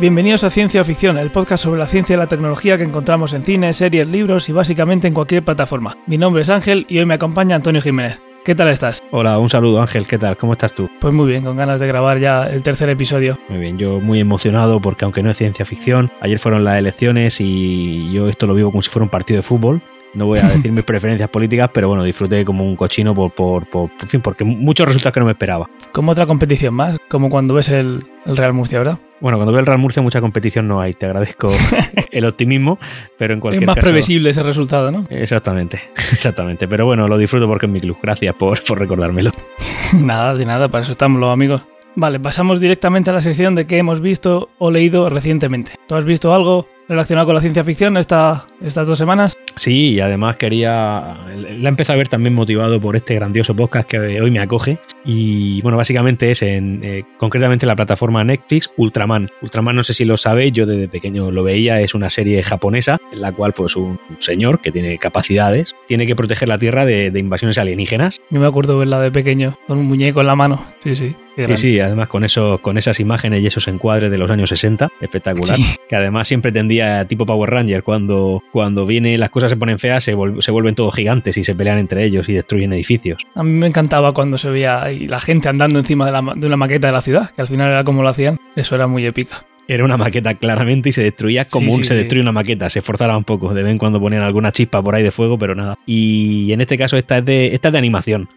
Bienvenidos a Ciencia Ficción, el podcast sobre la ciencia y la tecnología que encontramos en cine, series, libros y básicamente en cualquier plataforma. Mi nombre es Ángel y hoy me acompaña Antonio Jiménez. ¿Qué tal estás? Hola, un saludo Ángel, ¿qué tal? ¿Cómo estás tú? Pues muy bien, con ganas de grabar ya el tercer episodio. Muy bien, yo muy emocionado porque aunque no es ciencia ficción, ayer fueron las elecciones y yo esto lo vivo como si fuera un partido de fútbol. No voy a decir mis preferencias políticas, pero bueno, disfruté como un cochino por, por, por, en fin, porque muchos resultados que no me esperaba. Como otra competición más, como cuando ves el, el Real Murcia, ¿verdad? Bueno, cuando veo el Real Murcia mucha competición no hay, te agradezco el optimismo, pero en cualquier Es más caso- previsible ese resultado, ¿no? Exactamente, exactamente. Pero bueno, lo disfruto porque es mi club. Gracias por, por recordármelo. nada, de nada, para eso estamos los amigos. Vale, pasamos directamente a la sección de qué hemos visto o leído recientemente. ¿Tú has visto algo relacionado con la ciencia ficción esta, estas dos semanas? Sí, y además quería. La empecé a ver también motivado por este grandioso podcast que hoy me acoge. Y bueno, básicamente es en eh, concretamente la plataforma Netflix Ultraman. Ultraman, no sé si lo sabéis, yo desde pequeño lo veía, es una serie japonesa en la cual, pues, un señor que tiene capacidades tiene que proteger la Tierra de, de invasiones alienígenas. Yo me acuerdo verla de pequeño, con un muñeco en la mano. Sí, sí. Sí, sí, además con, eso, con esas imágenes y esos encuadres de los años 60, espectacular. Sí. Que además siempre tendía tipo Power Ranger, cuando, cuando viene las cosas se ponen feas, se, vol- se vuelven todos gigantes y se pelean entre ellos y destruyen edificios. A mí me encantaba cuando se veía ahí la gente andando encima de, la ma- de una maqueta de la ciudad, que al final era como lo hacían. Eso era muy épica. Era una maqueta claramente y se destruía como Sí, un- sí, se sí. destruye una maqueta. Se esforzaba un poco. De vez en cuando ponían alguna chispa por ahí de fuego, pero nada. Y en este caso esta es de, esta es de animación.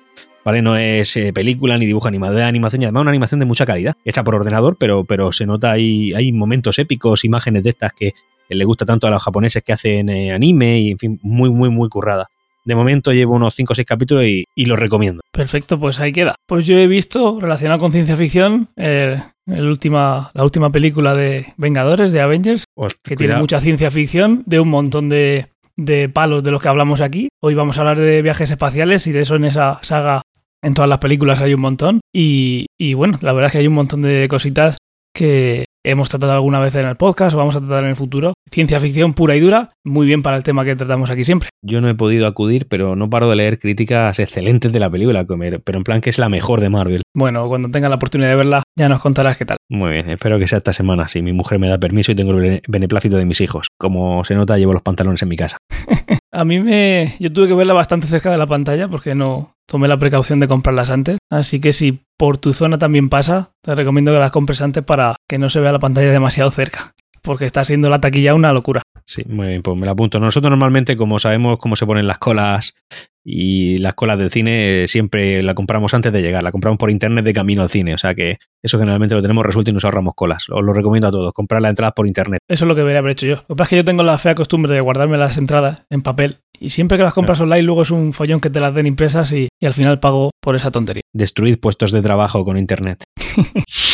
¿Vale? No es eh, película ni dibujo animado, es animación y además una animación de mucha calidad. Hecha por ordenador, pero, pero se nota ahí, hay momentos épicos, imágenes de estas que le gusta tanto a los japoneses que hacen eh, anime y en fin, muy, muy, muy currada. De momento llevo unos 5 o 6 capítulos y, y los recomiendo. Perfecto, pues ahí queda. Pues yo he visto, relacionado con ciencia ficción, eh, el última, la última película de Vengadores, de Avengers, que tiene mucha ciencia ficción, de un montón de, de palos de los que hablamos aquí. Hoy vamos a hablar de viajes espaciales y de eso en esa saga, en todas las películas hay un montón. Y, y bueno, la verdad es que hay un montón de cositas que hemos tratado alguna vez en el podcast o vamos a tratar en el futuro. Ciencia ficción pura y dura, muy bien para el tema que tratamos aquí siempre. Yo no he podido acudir, pero no paro de leer críticas excelentes de la película, pero en plan que es la mejor de Marvel. Bueno, cuando tengas la oportunidad de verla, ya nos contarás qué tal. Muy bien, espero que sea esta semana, si mi mujer me da permiso y tengo el bene- beneplácito de mis hijos. Como se nota, llevo los pantalones en mi casa. A mí me. Yo tuve que verla bastante cerca de la pantalla porque no tomé la precaución de comprarlas antes. Así que si por tu zona también pasa, te recomiendo que las compres antes para que no se vea la pantalla demasiado cerca. Porque está siendo la taquilla una locura. Sí, muy bien, pues me la apunto. Nosotros normalmente, como sabemos cómo se ponen las colas y las colas del cine, siempre la compramos antes de llegar. La compramos por internet de camino al cine. O sea que eso generalmente lo tenemos resuelto y nos ahorramos colas. Os lo recomiendo a todos, comprar las entradas por internet. Eso es lo que debería haber hecho yo. Lo que pasa es que yo tengo la fea costumbre de guardarme las entradas en papel. Y siempre que las compras online, luego es un follón que te las den impresas y, y al final pago por esa tontería. Destruid puestos de trabajo con internet.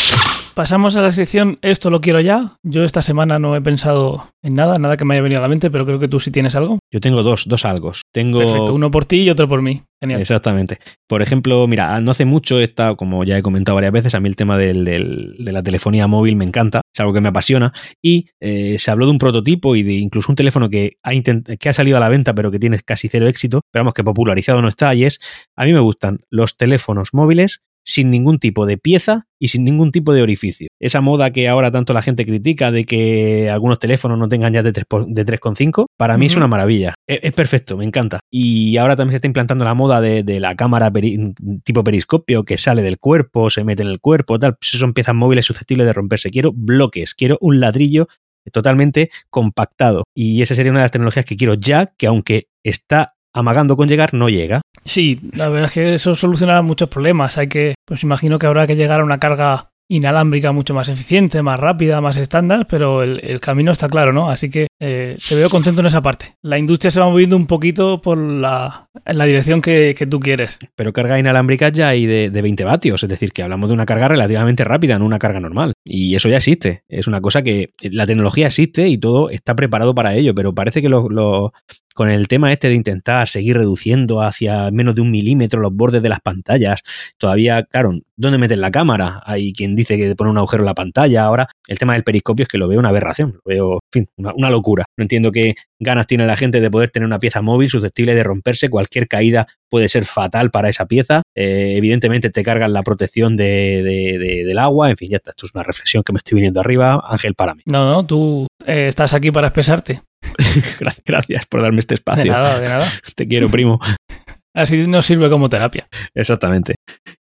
Pasamos a la sección Esto lo quiero ya. Yo esta semana no he pensado en nada, nada que me haya venido a la mente, pero creo que tú sí tienes algo. Yo tengo dos, dos algos. Tengo Perfecto, uno por ti y otro por mí. Genial. Exactamente. Por ejemplo, mira, no hace mucho está, como ya he comentado varias veces, a mí el tema del- del- de la telefonía móvil me encanta, es algo que me apasiona, y eh, se habló de un prototipo y de incluso un teléfono que ha, que ha salido a la venta pero que tiene casi cero éxito, pero vamos, que popularizado no está, y es, a mí me gustan los teléfonos móviles sin ningún tipo de pieza y sin ningún tipo de orificio. Esa moda que ahora tanto la gente critica de que algunos teléfonos no tengan ya de 3 por- de 3,5, para mí es una maravilla. Es, es perfecto, me encanta. Y ahora también se está implantando la moda de, de la cámara peri- tipo periscopio que sale del cuerpo, se mete en el cuerpo, tal. Pues son piezas móviles susceptibles de romperse. Quiero bloques, quiero un ladrillo totalmente compactado. Y esa sería una de las tecnologías que quiero ya, que aunque está amagando con llegar, no llega. Sí, la verdad es que eso solucionará muchos problemas. Hay que, pues imagino que habrá que llegar a una carga inalámbrica mucho más eficiente, más rápida, más estándar, pero el, el camino está claro, ¿no? Así que eh, te veo contento en esa parte. La industria se va moviendo un poquito por la, en la dirección que, que tú quieres. Pero carga inalámbrica ya hay de, de 20 vatios, es decir, que hablamos de una carga relativamente rápida, no una carga normal. Y eso ya existe. Es una cosa que la tecnología existe y todo está preparado para ello, pero parece que los, los con el tema este de intentar seguir reduciendo hacia menos de un milímetro los bordes de las pantallas, todavía, claro, ¿dónde metes la cámara? Hay quien dice que pone un agujero en la pantalla. Ahora, el tema del periscopio es que lo veo una aberración, lo veo, en fin, una, locura. No entiendo qué ganas tiene la gente de poder tener una pieza móvil susceptible de romperse. Cualquier caída puede ser fatal para esa pieza. Eh, evidentemente te cargan la protección de- del agua. En fin, ya está. Esto es una reflexión que me estoy viniendo arriba. Ángel, para mí. No, no, tú eh, estás aquí para expresarte. Gracias, por darme este De espacio. nada, de nada. Te quiero, primo. Así nos sirve como terapia. Exactamente.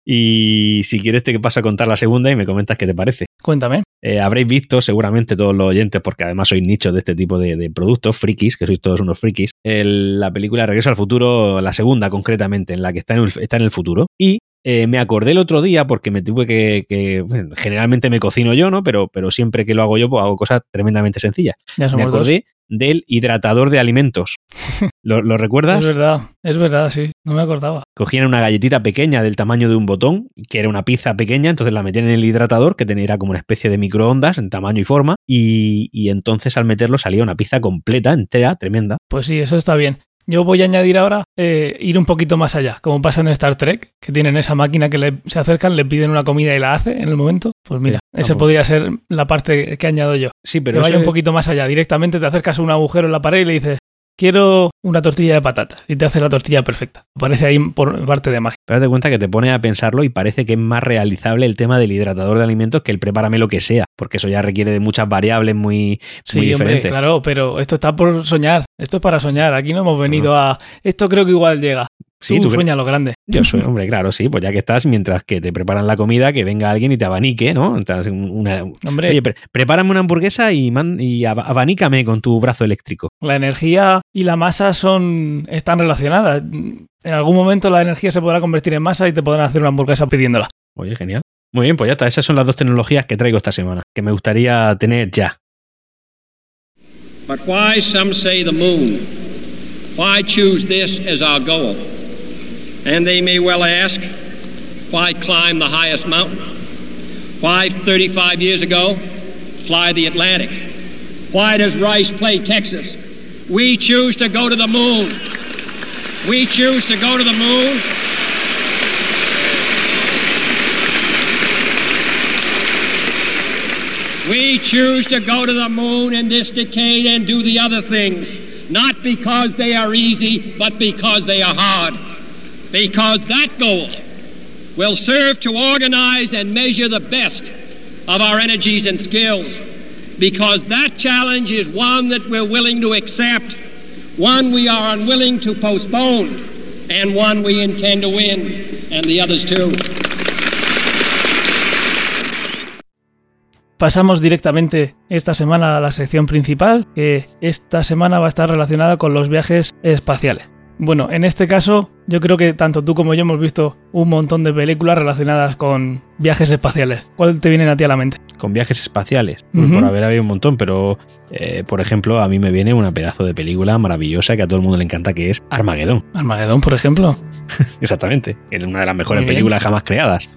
Y si quieres te paso a contar la segunda y me comentas qué te parece. Cuéntame. Eh, habréis visto seguramente todos los oyentes, porque además sois nichos de este tipo de, de productos, frikis, que sois todos unos frikis, el- la película Regreso al Futuro, la segunda concretamente, en la que está en el, está en el futuro. Y eh, me acordé el otro día, porque me tuve que... que- bueno, generalmente me cocino yo, ¿no? Pero, pero siempre que lo hago yo, pues hago cosas tremendamente sencillas. Ya Me dos. acordé del hidratador de alimentos. ¿Lo, lo recuerdas? Es verdad, es verdad, sí. No me acordaba. cogían una galletita pequeña del tamaño de un botón, que era una pizza pequeña, entonces la metían en el hidratador, que tenía como una especie de microondas en tamaño y forma, y, y entonces al meterlo salía una pizza completa, entera, tremenda. Pues sí, eso está bien. Yo voy a añadir ahora eh, ir un poquito más allá, como pasa en Star Trek, que tienen esa máquina que le, se acercan, le piden una comida y la hace en el momento. Pues mira, vamos. podría ser la parte que añado yo. Sí, que pero vaya eso un poquito más allá. Directamente te acercas a un agujero en la pared y le dices, quiero una tortilla de patatas. Y te hace la tortilla perfecta. Aparece ahí por parte de magia. Pero date cuenta que te pones a pensarlo y parece que es más realizable el tema del hidratador de alimentos que el prepárame lo que sea, porque eso ya requiere de muchas variables muy, Sí, muy hombre, diferentes. claro, pero esto está por soñar. Esto es para soñar. Aquí no hemos venido a... Esto creo que igual llega. Sí, tú tú cre- sueña lo grande. Yo soy, hombre, claro, sí, pues ya que estás, mientras que te preparan la comida, que venga alguien y te abanique, ¿no? Entonces, una, Hombre, Oye, pre- prepárame una hamburguesa y, man- y ab- abanícame con tu brazo eléctrico. la energía y la masa son están relacionadas. En algún momento la energía se podrá convertir en masa y te podrán hacer una hamburguesa pidiéndola. Oye, genial. Muy bien, pues ya está. Esas son las dos tecnologías que traigo esta semana, que me gustaría tener ya. But why, some say, the moon? Why choose this as our goal? And they may well ask, why climb the highest mountain? Why, 35 years ago, fly the Atlantic? Why does Rice play Texas? We choose to go to the moon. We choose to go to the moon. We choose to go to the moon in this decade and do the other things, not because they are easy, but because they are hard. Because that goal will serve to organize and measure the best of our energies and skills. Because that challenge is one that we're willing to accept, one we are unwilling to postpone, and one we intend to win, and the others too. Pasamos directamente esta semana a la sección principal, que esta semana va a estar relacionada con los viajes espaciales. Bueno, en este caso, yo creo que tanto tú como yo hemos visto un montón de películas relacionadas con viajes espaciales. ¿Cuál te viene a ti a la mente? Con viajes espaciales, por haber habido un montón, pero eh, por ejemplo, a mí me viene una pedazo de película maravillosa que a todo el mundo le encanta, que es Armagedón. Armagedón, por ejemplo. Exactamente. Es una de las mejores películas jamás creadas.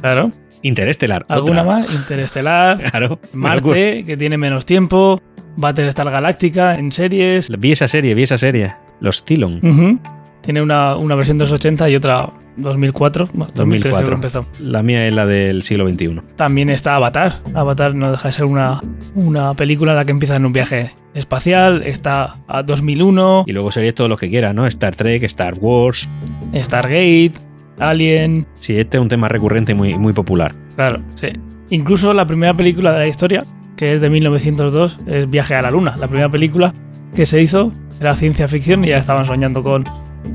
Claro. Interestelar. ¿Alguna otra. más? Interestelar, Claro. Marte, que tiene menos tiempo, Battlestar Galáctica en series. Vi esa serie, vi esa serie. Los Cylon. Ujú. Tiene una, una versión de los 80 y otra 2004. Bueno, 2003 creo que 2004. empezó. La mía es la del siglo XXI. También está Avatar. Avatar no deja de ser una, una película en la que empieza en un viaje espacial. Está a 2001, Y luego series todos los que quieras, ¿no? Star Trek, Star Wars. Stargate, Alien. Sí, este es un tema recurrente y muy, muy popular. Claro, sí. Incluso la primera película de la historia, que es de 1902, es Viaje a la Luna. La primera película que se hizo era ciencia ficción y ya estaban soñando con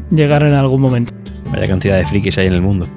llegar en algún momento. Vaya cantidad de frikis hay en el mundo.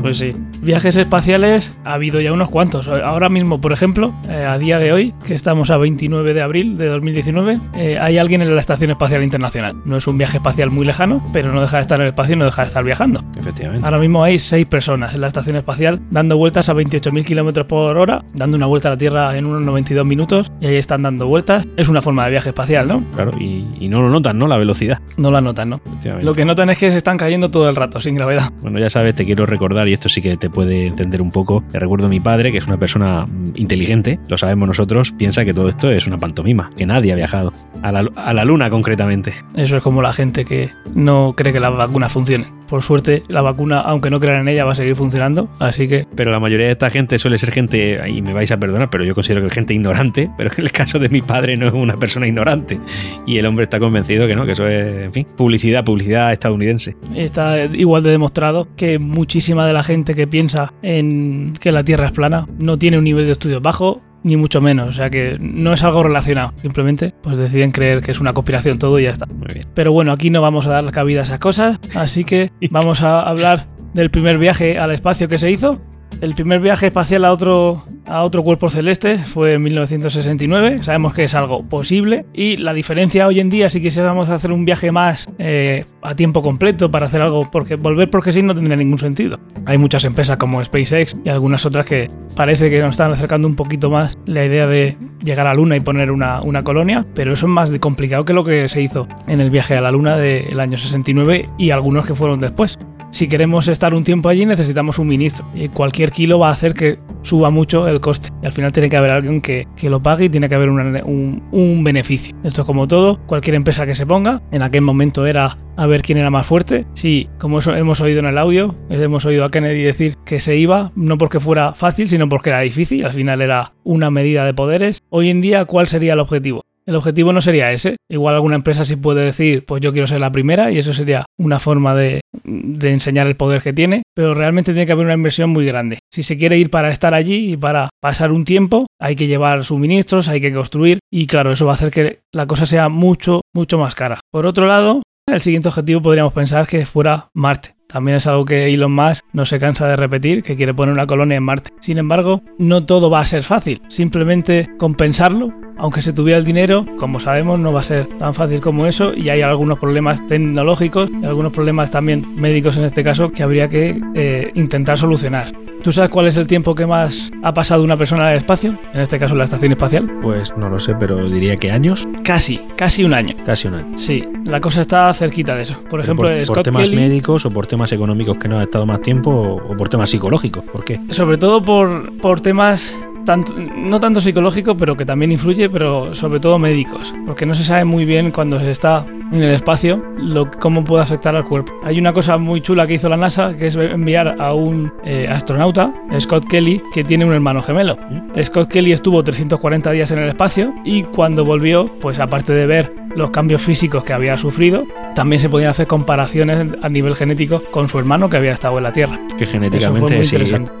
Pues sí. Viajes espaciales ha habido ya unos cuantos. Ahora mismo, por ejemplo, eh, a día de hoy, que estamos a 29 de abril de 2019, eh, hay alguien en la Estación Espacial Internacional. No es un viaje espacial muy lejano, pero no deja de estar en el espacio y no deja de estar viajando. Efectivamente. Ahora mismo hay seis personas en la estación espacial dando vueltas a 28.000 kilómetros por hora, dando una vuelta a la Tierra en unos 92 minutos y ahí están dando vueltas. Es una forma de viaje espacial, ¿no? Claro, y, y no lo notan, ¿no? La velocidad. No la notan, ¿no? Efectivamente. Lo que notan es que se están cayendo todo el rato, sin gravedad. Bueno, ya sabes, te quiero recordar, y esto sí que te puede entender un poco. Le recuerdo a mi padre, que es una persona mm, inteligente, lo sabemos nosotros, piensa que todo esto es una pantomima, que nadie ha viajado. A la, a la luna concretamente. Eso es como la gente que no cree que la vacuna funcione. Por suerte, la vacuna, aunque no crean en ella, va a seguir funcionando. Así que Pero la mayoría de esta gente suele ser gente, y me vais a perdonar, pero yo considero que es gente ignorante, pero en el caso de mi padre no es una persona ignorante. Y el hombre está convencido que no, que eso es, en fin, publicidad, publicidad estadounidense. está igual de demostrado que muchísima de la gente que piensa en que la Tierra es plana no tiene un nivel de estudios bajo ni mucho menos, o sea que no es algo relacionado, simplemente pues deciden creer que es una conspiración todo y ya está. Muy bien. Pero bueno, aquí no vamos a dar cabida a esas cosas, así que vamos a hablar del primer viaje al espacio que se hizo. El primer viaje espacial a otro, a otro cuerpo celeste fue en 1969. Sabemos que es algo posible. Y la diferencia hoy en día, si quisiéramos hacer un viaje más eh, a tiempo completo para hacer algo, porque volver porque sí no tendría ningún sentido. Hay muchas empresas como SpaceX y algunas otras que parece que nos están acercando un poquito más la idea de llegar a la Luna y poner una, una colonia, pero eso es más complicado que lo que se hizo en el viaje a la Luna del año 69 y algunos que fueron después si queremos estar un tiempo allí necesitamos un ministro. Y cualquier kilo va a hacer que suba mucho el coste. Y al final tiene que haber alguien que, que lo pague y tiene que haber un, un beneficio. Esto es como todo, cualquier empresa que se ponga, en aquel momento era a ver quién era más fuerte. Sí, como eso hemos oído en el audio, hemos oído a Kennedy decir que se iba, no porque fuera fácil, sino porque era difícil. Al final era una medida de poderes. Hoy en día, ¿cuál sería el objetivo? El objetivo no sería ese. Igual alguna empresa sí puede decir, pues yo quiero ser la primera y eso sería una forma de, de enseñar el poder que tiene, pero realmente tiene que haber una inversión muy grande. Si se quiere ir para estar allí y para pasar un tiempo, hay que llevar suministros, hay que construir y claro, eso va a hacer que la cosa sea mucho, mucho más cara. Por otro lado, el siguiente objetivo podríamos pensar que fuera Marte. También es algo que Elon Musk no se cansa de repetir, que quiere poner una colonia en Marte. Sin embargo, no todo va a ser fácil. Simplemente compensarlo, aunque se tuviera el dinero, como sabemos, no va a ser tan fácil como eso y hay algunos problemas tecnológicos y algunos problemas también médicos en este caso que habría que eh, intentar solucionar. ¿Tú sabes cuál es el tiempo que más ha pasado una persona en el espacio? En este caso, en la estación espacial. Pues no lo sé, pero diría que años, Casi, casi un año. casi un año. Sí, la cosa está cerquita de eso. Por ejemplo, por, por Scott temas Kelly, médicos o por temas económicos que no ha estado más tiempo o, o por temas psicológicos. ¿Por qué? sobre todo por, por temas tanto, no tanto psicológicos, pero que también influye, pero sobre todo médicos, porque no se sabe muy bien cuando se está en el espacio lo, cómo puede afectar al cuerpo. Hay una cosa muy chula que hizo la NASA, que es enviar a un eh, astronauta, Scott Kelly, que tiene un hermano gemelo. Scott Kelly estuvo 340 días en el espacio y cuando volvió, pues aparte de ver los cambios físicos que había sufrido, también se podían hacer comparaciones a nivel genético con su hermano que había estado en la Tierra. Que genéticamente muy sí,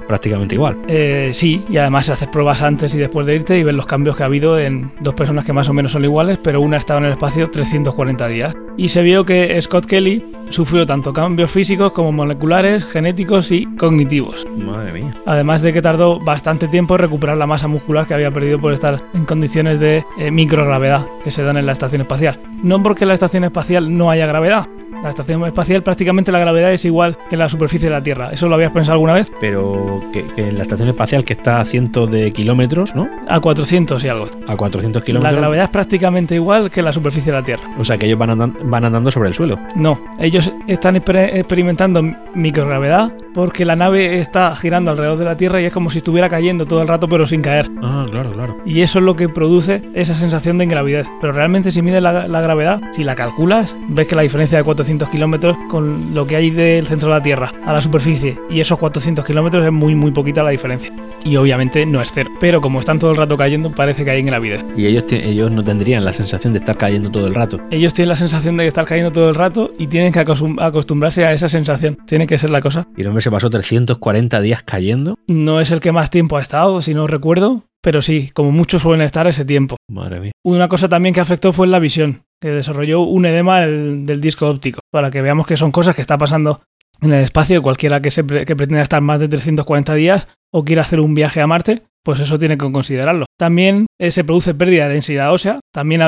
prácticamente igual. Eh, sí, y además haces pruebas antes y después de irte y ves los cambios que ha habido en dos personas que más o menos son iguales, pero una ha estado en el espacio 340 días. Y se vio que Scott Kelly sufrió tanto cambios físicos como moleculares, genéticos y cognitivos. Madre mía. Además de que tardó bastante tiempo en recuperar la masa muscular que había perdido por estar en condiciones de eh, microgravedad que se dan en la estación espacial. yeah. No porque en la estación espacial no haya gravedad. La estación espacial prácticamente la gravedad es igual que la superficie de la Tierra. ¿Eso lo habías pensado alguna vez? Pero que, que en la estación espacial que está a cientos de kilómetros, ¿no? A 400 y algo. A 400 La kilómetros. gravedad es prácticamente igual que la superficie de la Tierra. O sea que ellos van, andan- van andando sobre el suelo. No, ellos están exper- experimentando microgravedad porque la nave está girando alrededor de la Tierra y es como si estuviera cayendo todo el rato pero sin caer. Ah, claro, claro. Y eso es lo que produce esa sensación de ingravidez. Pero realmente si mides la, la gravedad, si la calculas, ves que la diferencia de 400 kilómetros con lo que hay del centro de la Tierra a la superficie y esos 400 kilómetros es muy muy poquita la diferencia. Y obviamente no es cero. Pero como están todo el rato cayendo, parece que hay ingravidez. Y ellos, ellos no tendrían la sensación de estar cayendo todo el rato. Ellos tienen la sensación de estar cayendo todo el rato y tienen que acostum- acostumbrarse a esa sensación. Tiene que ser la cosa. Y el hombre se pasó 340 días cayendo. No es el que más tiempo ha estado, si no recuerdo, pero sí, como muchos suelen estar ese tiempo. Madre mía. Una cosa también que afectó fue la visión, que desarrolló un edema del, del disco óptico, para que veamos que son cosas que está pasando en el espacio. Cualquiera que, se pre- que pretenda estar más de 340 días o quiera hacer un viaje a Marte, pues eso tiene que considerarlo. También eh, se produce pérdida de densidad ósea, también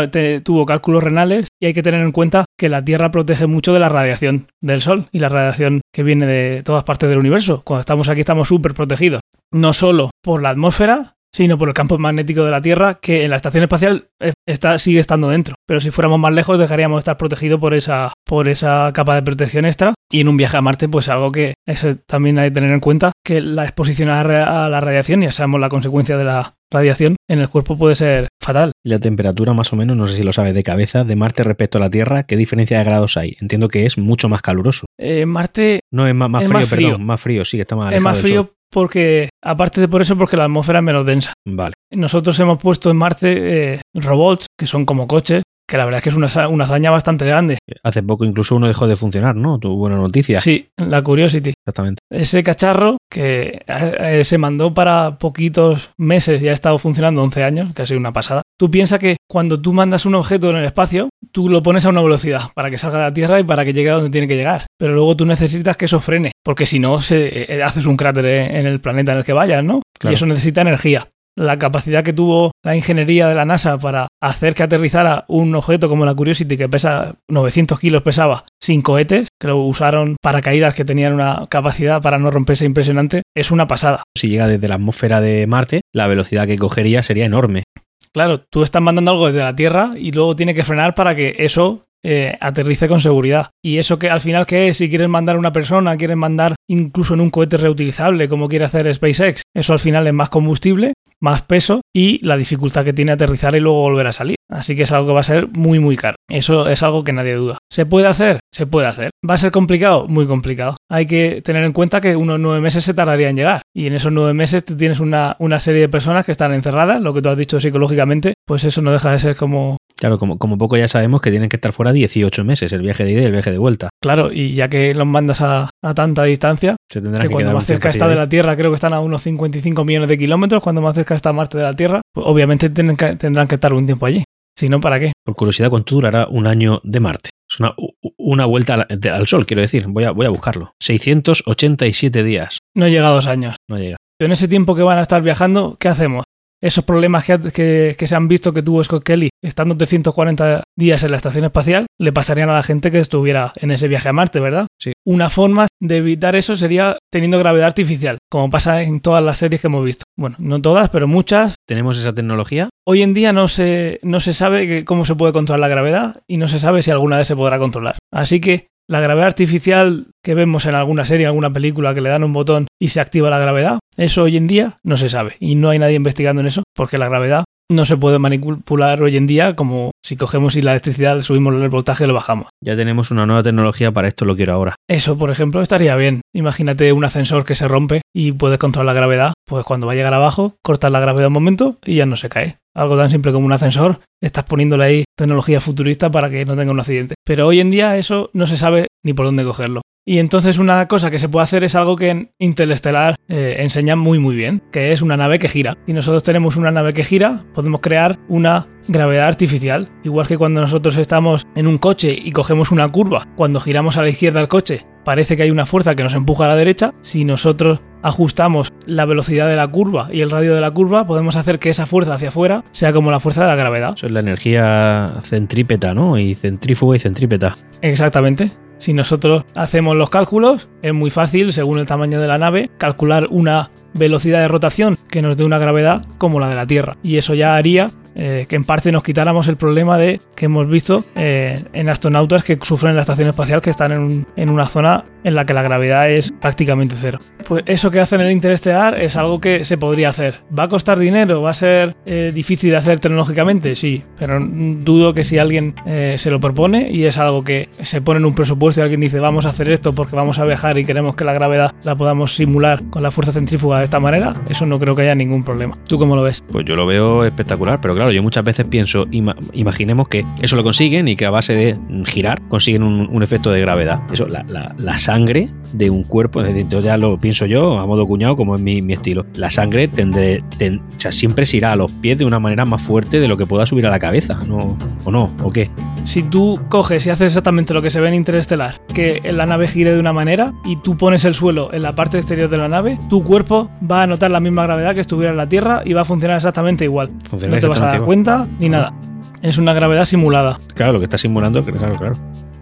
tuvo cálculos renales y hay que tener en cuenta que la Tierra protege mucho de la radiación del Sol y la radiación que viene de todas partes del universo. Cuando estamos aquí estamos súper protegidos, no solo por la atmósfera, sino por el campo magnético de la Tierra, que en la estación espacial eh, está, sigue estando dentro. Pero si fuéramos más lejos, dejaríamos de estar protegidos por esa, por esa capa de protección extra. Y en un viaje a Marte, pues algo que eso también hay que tener en cuenta, que la exposición a la radiación, ya sabemos la consecuencia de la radiación en el cuerpo puede ser fatal. Y la temperatura más o menos, no sé si lo sabe de cabeza, de Marte respecto a la Tierra, ¿qué diferencia de grados hay? Entiendo que es mucho más caluroso. Eh, Marte... No, es más, más, frío, perdón, más frío, sí, que está más Es más frío porque, aparte de por eso, porque la atmósfera es menos densa. Vale. Nosotros hemos puesto en Marte eh, robots, que son como coches, que la verdad es que es una, una, hazaña bastante grande. Hace poco incluso uno dejó de funcionar, ¿no? Tuvo buena noticia. Sí, la Curiosity. Exactamente. Ese cacharro que eh, se mandó para poquitos meses y ha estado funcionando 11 años, que ha sido una pasada. Tú piensas que cuando tú mandas un objeto en el espacio, tú lo pones a una velocidad para que salga de la Tierra y para que llegue a donde tiene que llegar. Pero luego tú necesitas que eso frene, porque si no, se, eh, haces un cráter en el planeta en el que vayas, ¿no? Y eso necesita energía la capacidad que tuvo la ingeniería de la NASA para hacer que aterrizara un objeto como la Curiosity que pesa 900 kilos pesaba sin cohetes, que lo usaron paracaídas que tenían una capacidad para no romperse impresionante, es una pasada. Si llega desde la atmósfera de Marte, la velocidad que cogería sería enorme. Claro, tú estás mandando algo desde la Tierra y luego tiene que frenar para que eso eh, aterrice con seguridad. Y eso que al final, ¿qué es? Si quieres mandar una persona, quieres mandar incluso en un cohete reutilizable, como quiere hacer SpaceX, eso al final es más combustible, más peso y la dificultad que tiene aterrizar y luego volver a salir. Así que es algo que va a ser muy muy caro. Eso es algo que nadie duda. ¿Se puede hacer? Se puede hacer. ¿Va a ser complicado? Muy complicado. Hay que tener en cuenta que unos nueve meses se tardaría en llegar. Y en esos nueve meses tienes una, una serie de personas que están encerradas, lo que tú has dicho psicológicamente, pues eso no deja de ser como... Claro, como, como poco ya sabemos que tienen que estar fuera 18 meses, el viaje de ida y el viaje de vuelta. Claro, y ya que los mandas a, tanta distancia, se que, cuando más cerca está de la Tierra, creo que están a unos 55 millones de kilómetros, cuando más cerca está Marte de la Tierra, pues obviamente tienen que, tendrán que estar un tiempo allí. Si no, ¿para qué? Por curiosidad, ¿cuánto durará un año de Marte? Es una, una vuelta al, Sol, quiero decir. Voy a, voy a buscarlo. 687 días. No llega a dos años. No llega. En ese tiempo que van a estar viajando, ¿qué hacemos? Esos problemas que, que, se han visto que tuvo Scott Kelly estando de 140 días en la estación espacial, le pasarían a la gente que estuviera en ese viaje a Marte, ¿verdad? Sí. Una forma de evitar eso sería teniendo gravedad artificial, como pasa en todas las series que hemos visto. Bueno, no todas, pero muchas. ¿Tenemos esa tecnología? Hoy en día no se, no se sabe cómo se puede controlar la gravedad y no se sabe si alguna vez se podrá controlar. Así que la gravedad artificial que vemos en alguna serie, alguna película que le dan un botón y se activa la gravedad, eso hoy en día no se sabe y no hay nadie investigando en eso porque la gravedad no se puede manipular hoy en día como si cogemos y la electricidad subimos el voltaje y lo bajamos. Ya tenemos una nueva tecnología para esto, lo quiero ahora. Eso, por ejemplo, estaría bien. Imagínate un ascensor que se rompe y puedes controlar la gravedad. Pues cuando va a llegar abajo, cortas la gravedad un momento y ya no se cae. Algo tan simple como un ascensor, estás poniéndole ahí tecnología futurista para que no tenga un accidente. Pero hoy en día eso no se sabe ni por dónde cogerlo. Y entonces una cosa que se puede hacer es algo que en Interestelar eh, enseña muy muy bien, que es una nave que gira. Si nosotros tenemos una nave que gira, podemos crear una gravedad artificial. Igual que cuando nosotros estamos en un coche y cogemos una curva, cuando giramos a la izquierda del coche, parece que hay una fuerza que nos empuja a la derecha. Si nosotros ajustamos la velocidad de la curva y el radio de la curva, podemos hacer que esa fuerza hacia afuera sea como la fuerza de la gravedad. Eso es la energía centrípeta, ¿no? Y centrífuga y centrípeta. Exactamente. Si nosotros hacemos los cálculos, es muy fácil, según el tamaño de la nave, calcular una velocidad de rotación que nos dé una gravedad como la de la Tierra. Y eso ya haría eh, que en parte nos quitáramos el problema de que hemos visto eh, en astronautas que sufren en la estación espacial que están en, en, una zona en la que la gravedad es prácticamente cero. Pues eso que hacen en el interestelar es algo que se podría hacer. ¿Va a costar dinero? ¿Va a ser eh, difícil de hacer tecnológicamente? Sí, pero dudo que si alguien se lo propone y es algo que se pone en un presupuesto y alguien dice vamos a hacer esto porque vamos a viajar y queremos que la gravedad la podamos simular con la fuerza centrífuga de esta manera, eso no creo que haya ningún problema. ¿Tú cómo lo ves? Pues yo lo veo espectacular, pero claro, yo muchas veces pienso, imaginemos que eso lo consiguen y que a base de girar consiguen un, efecto de gravedad. Eso, la, sangre de un cuerpo, es decir, yo ya lo pienso yo a modo cuñado, como es mi, estilo. La sangre tendré, o sea, siempre se irá a los pies de una manera más fuerte de lo que pueda subir a la cabeza, ¿no? ¿O no? ¿O qué? Si tú coges y haces exactamente lo que se ve en Interestelar, que la nave gire de una manera y tú pones el suelo en la parte exterior de la nave, tu cuerpo va a notar la misma gravedad que estuviera en la Tierra y va a funcionar exactamente igual. no te vas a dar cuenta ni nada. Es una gravedad simulada. Claro, lo que está simulando, claro, claro.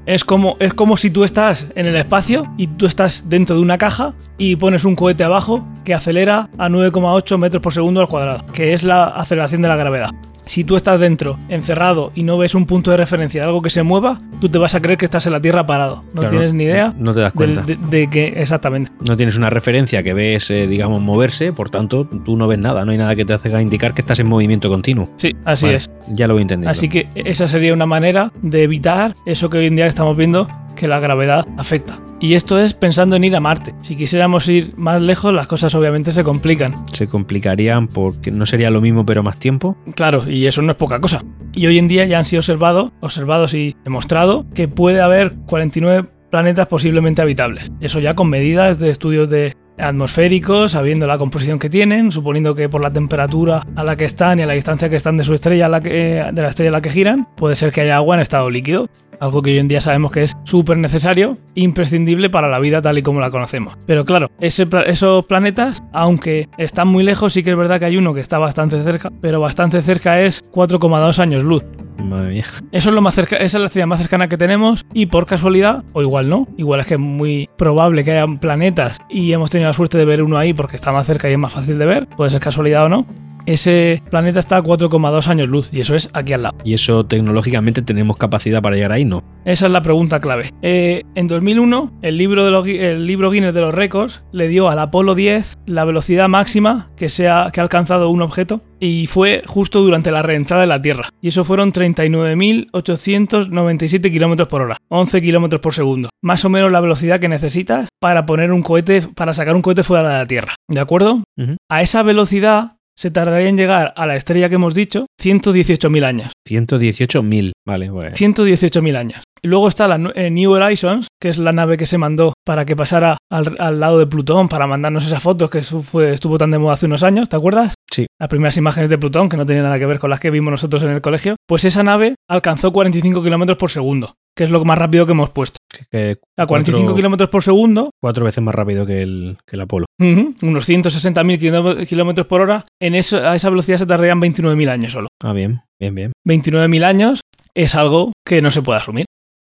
Es como, es como si tú estás en el espacio y tú estás dentro de una caja y pones un cohete abajo que acelera a 9,8 metros por segundo al cuadrado, que es la aceleración de la gravedad. Si tú estás dentro, encerrado y no ves un punto de referencia de algo que se mueva, tú te vas a creer que estás en la Tierra parado. No Claro, tienes ni idea No te das cuenta. de, de que exactamente. No tienes una referencia que ves, eh, digamos, moverse, por tanto, tú no ves nada. No hay nada que te haga indicar que estás en movimiento continuo. Sí, así Vale, es. Ya lo voy entendiendo. Así que esa sería una manera de evitar eso que hoy en día estamos viendo que la gravedad afecta. Y esto es pensando en ir a Marte. Si quisiéramos ir más lejos, las cosas obviamente se complican. Se complicarían porque no sería lo mismo, pero más tiempo. Claro, y eso no es poca cosa. Y hoy en día ya han sido observado, observados y demostrado que puede haber 49 planetas posiblemente habitables. Eso ya con medidas de estudios de atmosféricos, sabiendo la composición que tienen, suponiendo que por la temperatura a la que están y a la distancia que están de su estrella, a la que, de la estrella a la que giran, puede ser que haya agua en estado líquido. Algo que hoy en día sabemos que es súper necesario, imprescindible para la vida tal y como la conocemos. Pero claro, esos planetas, aunque están muy lejos, sí que es verdad que hay uno que está bastante cerca, pero bastante cerca es 4,2 años luz. Madre mía. Eso es lo más cerca, esa es la estrella más cercana que tenemos y por casualidad, o igual no, igual es que es muy probable que haya planetas y hemos tenido la suerte de ver uno ahí porque está más cerca y es más fácil de ver, puede ser casualidad o no. Ese planeta está a 4,2 años luz y eso es aquí al lado. Y eso tecnológicamente tenemos capacidad para llegar ahí, ¿no? Esa es la pregunta clave. Eh, en 2001, el libro, de los Gui- el libro Guinness de los récords le dio al Apolo 10 la velocidad máxima que, se ha, que ha alcanzado un objeto y fue justo durante la reentrada de la Tierra. Y eso fueron 39.897 kilómetros por hora, 11 kilómetros por segundo. Más o menos la velocidad que necesitas para poner un cohete, para sacar un cohete fuera de la Tierra. ¿De acuerdo? A esa velocidad se tardaría en llegar a la estrella que hemos dicho 118.000 años. 118.000. Vale, pues. 118.000 años. Y luego está la eh, New Horizons, que es la nave que se mandó para que pasara al, al lado de Plutón, para mandarnos esas fotos que fue, estuvo tan de moda hace unos años, ¿te acuerdas? Sí. Las primeras imágenes de Plutón, que no tenían nada que ver con las que vimos nosotros en el colegio. Pues esa nave alcanzó 45 kilómetros por segundo, que es lo más rápido que hemos puesto. que A 45 cuatro- kilómetros por segundo, cuatro veces más rápido que el, que el Apolo. ujú, unos 160.000 kiló- kilómetros por hora, en eso, a esa velocidad se tardarían 29.000 años solo. Ah, bien, bien, bien. 29.000 años es algo que no se puede asumir.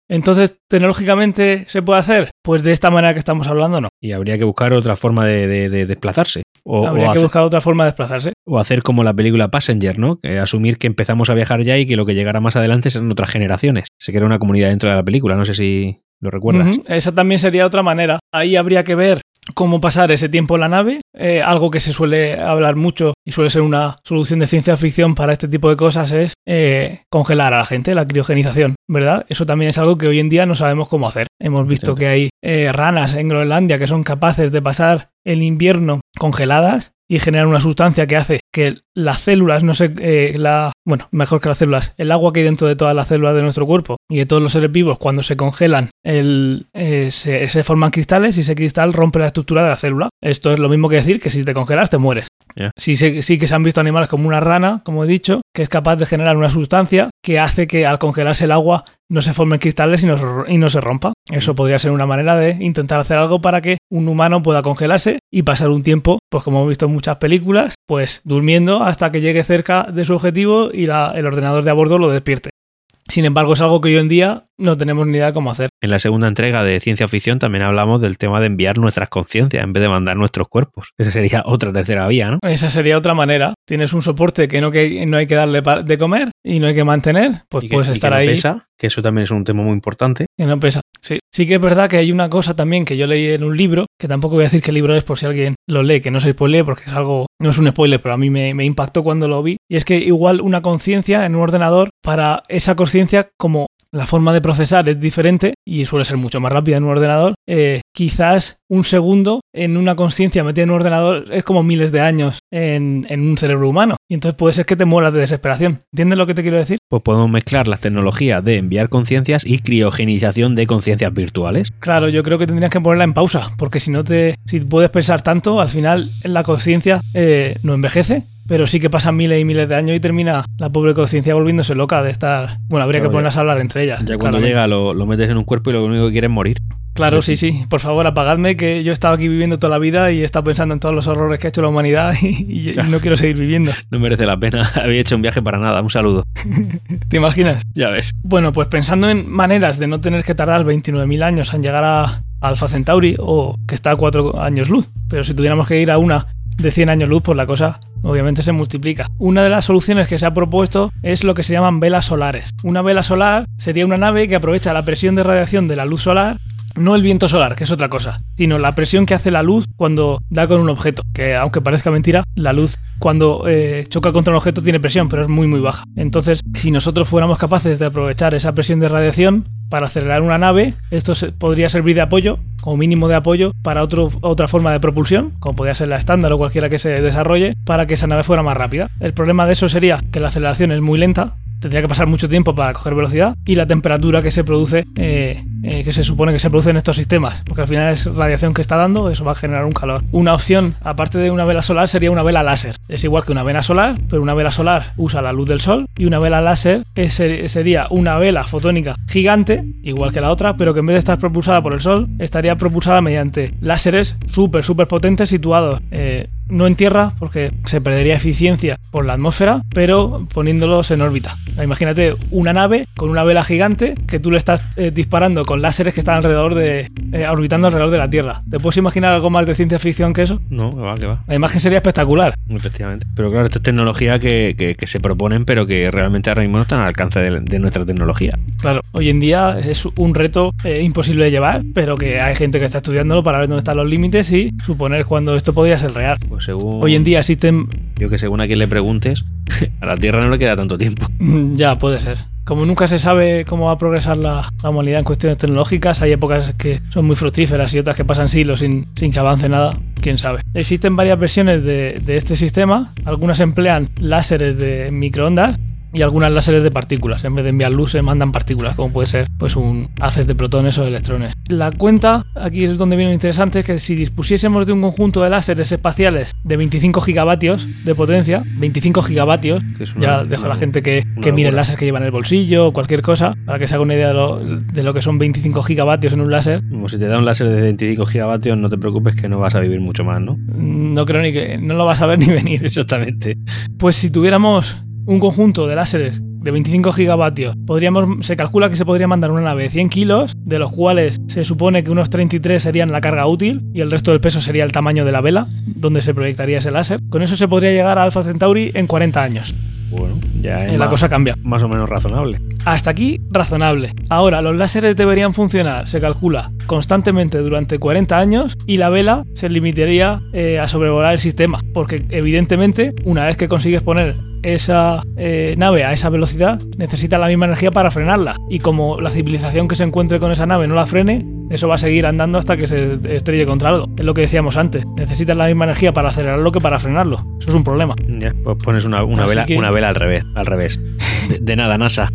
Entonces, ¿tecnológicamente se puede hacer? Pues de esta manera que estamos hablando, no. Y habría que buscar otra forma de, de- de desplazarse. O, Habría o que hacer, buscar otra forma de desplazarse. o hacer como la película Passenger, ¿no? Que asumir que empezamos a viajar ya y que lo que llegará más adelante serán otras generaciones. Se crea una comunidad dentro de la película, no sé si lo recuerdas. Esa también sería otra manera. Ahí habría que ver cómo pasar ese tiempo en la nave, eh, algo que se suele hablar mucho y suele ser una solución de ciencia ficción para este tipo de cosas es eh, congelar a la gente, la criogenización, ¿verdad? Eso también es algo que hoy en día no sabemos cómo hacer. Hemos visto que hay eh, ranas en Groenlandia que son capaces de pasar el invierno congeladas y generar una sustancia que hace que las células no se eh, la bueno mejor que las células el agua que hay dentro de todas las células de nuestro cuerpo y de todos los seres vivos cuando se congelan el, eh, se, se forman cristales y ese cristal rompe la estructura de la célula. Esto es lo mismo que decir que si te congelas te mueres. Sí, se- sí que se han visto animales como una rana como he dicho que es capaz de generar una sustancia que hace que al congelarse el agua no se formen cristales y no, se- y no se rompa. Eso podría ser una manera de intentar hacer algo para que un humano pueda congelarse y pasar un tiempo, pues como hemos visto en muchas películas, pues durmiendo hasta que llegue cerca de su objetivo y la- el ordenador de a bordo lo despierte. Sin embargo, es algo que hoy en día no tenemos ni idea de cómo hacer. En la segunda entrega de ciencia ficción también hablamos del tema de enviar nuestras conciencias en vez de mandar nuestros cuerpos. Esa sería otra tercera vía, ¿no? Esa sería otra manera. Tienes un soporte que no, que, no hay que darle de comer y no hay que mantener, pues Y que- puedes y que estar no ahí. pesa, que eso también es un tema muy importante. Que no pesa. Sí. sí que es verdad que hay una cosa también que yo leí en un libro, que tampoco voy a decir qué libro es por si alguien lo lee, que no se spoilee porque es algo, no es un spoiler, pero a mí me, me impactó cuando lo vi. Y es que igual una conciencia en un ordenador, para esa conciencia como la forma de procesar es diferente y suele ser mucho más rápida en un ordenador, eh, quizás un segundo en una conciencia metida en un ordenador es como miles de años en, en un cerebro humano. Y entonces puede ser que te mueras de desesperación. ¿Entiendes lo que te quiero decir? Pues podemos mezclar las tecnologías de enviar conciencias y criogenización de conciencias virtuales. Claro, yo creo que tendrías que ponerla en pausa, porque si no te, si puedes pensar tanto, al final la conciencia eh, no envejece, pero sí que pasan miles y miles de años y termina la pobre conciencia volviéndose loca de estar. Bueno, habría Claro, que ponerlas ya- a hablar entre ellas. Ya cuando claramente. llega lo, lo metes en un cuerpo y lo único que quieres es morir. Claro, sí, sí. Por favor, apagadme que yo he estado aquí viviendo toda la vida y he estado pensando en todos los horrores que ha hecho la humanidad y, y- y no quiero seguir viviendo. No merece la pena. Había hecho un viaje para nada. Un saludo. ¿Te imaginas? Ya ves. Bueno, pues pensando en maneras de no tener que tardar 29.000 años en llegar a Alpha Centauri o que está a 4 años luz, pero si tuviéramos que ir a una de 100 años luz, pues la cosa obviamente se multiplica. Una de las soluciones que se ha propuesto es lo que se llaman velas solares. Una vela solar sería una nave que aprovecha la presión de radiación de la luz solar no el viento solar, que es otra cosa, sino la presión que hace la luz cuando da con un objeto, que aunque parezca mentira, la luz cuando eh, choca contra un objeto tiene presión, pero es muy muy baja. Entonces, si nosotros fuéramos capaces de aprovechar esa presión de radiación para acelerar una nave, esto podría servir de apoyo, como mínimo de apoyo, para otra forma de propulsión, como podría ser la estándar o cualquiera que se desarrolle, para que esa nave fuera más rápida. El problema de eso sería que la aceleración es muy lenta, tendría que pasar mucho tiempo para coger velocidad y la temperatura que se produce, eh, eh, que se supone que se produce en estos sistemas, porque al final es radiación que está dando, eso va a generar un calor. Una opción, aparte de una vela solar, sería una vela láser. Es igual que una vela solar, pero una vela solar usa la luz del sol y una vela láser sería una vela fotónica gigante, igual que la otra, pero que en vez de estar propulsada por el sol, estaría propulsada mediante láseres súper, súper potentes situados eh, no en tierra porque se perdería eficiencia por la atmósfera, pero poniéndolos en órbita. Imagínate una nave con una vela gigante que tú le estás eh, disparando con láseres que están alrededor de eh, orbitando alrededor de la Tierra. ¿Te puedes imaginar algo más de ciencia ficción que eso? No, que va, que va. La imagen sería espectacular. Efectivamente. Pero claro, esto es tecnología que, se proponen, pero que realmente ahora mismo no están al alcance de, nuestra tecnología. Claro, hoy en día es un reto eh, imposible de llevar, pero que hay gente que está estudiándolo para ver dónde están los límites y suponer cuándo esto podría ser real. Pues según... Hoy en día existen... Yo que según a quien le preguntes, a la Tierra no le queda tanto tiempo. Ya, puede ser. Como nunca se sabe cómo va a progresar la, humanidad en cuestiones tecnológicas, hay épocas que son muy fructíferas y otras que pasan siglos sin, sin que avance nada, quién sabe. Existen varias versiones de, de este sistema, algunas emplean láseres de microondas y algunas láseres de partículas. En vez de enviar luz, se mandan partículas, como puede ser pues un haces de protones o electrones. La cuenta, aquí es donde viene lo interesante, que si dispusiésemos de un conjunto de láseres espaciales de 25 gigavatios de potencia, 25 gigavatios, ya dejo a la gente que, que mire el láser que lleva en el bolsillo o cualquier cosa, para que se haga una idea de lo, de lo que son 25 gigavatios en un láser. Como si te da un láser de 25 gigavatios, no te preocupes que no vas a vivir mucho más, ¿no? No creo ni que no lo vas a ver ni venir. Exactamente. Pues si tuviéramos un conjunto de láseres de 25 gigavatios, se calcula que se podría mandar una nave de 100 kilos, de los cuales se supone que unos 33 serían la carga útil y el resto del peso sería el tamaño de la vela, donde se proyectaría ese láser. Con eso se podría llegar a Alpha Centauri en 40 años. Bueno, ya es la cosa cambia. Más o menos razonable. Hasta aquí, razonable. Ahora, los láseres deberían funcionar, se calcula, constantemente durante 40 años y la vela se limitaría eh, a sobrevolar el sistema, porque evidentemente, una vez que consigues poner esa eh, nave a esa velocidad, necesita la misma energía para frenarla. Y como la civilización que se encuentre con esa nave no la frene, eso va a seguir andando hasta que se estrelle contra algo. Es lo que decíamos antes. Necesitas la misma energía para acelerarlo que para frenarlo. Eso es un problema. Ya, pues pones una, vela, una vela al revés. Al revés. de nada, NASA.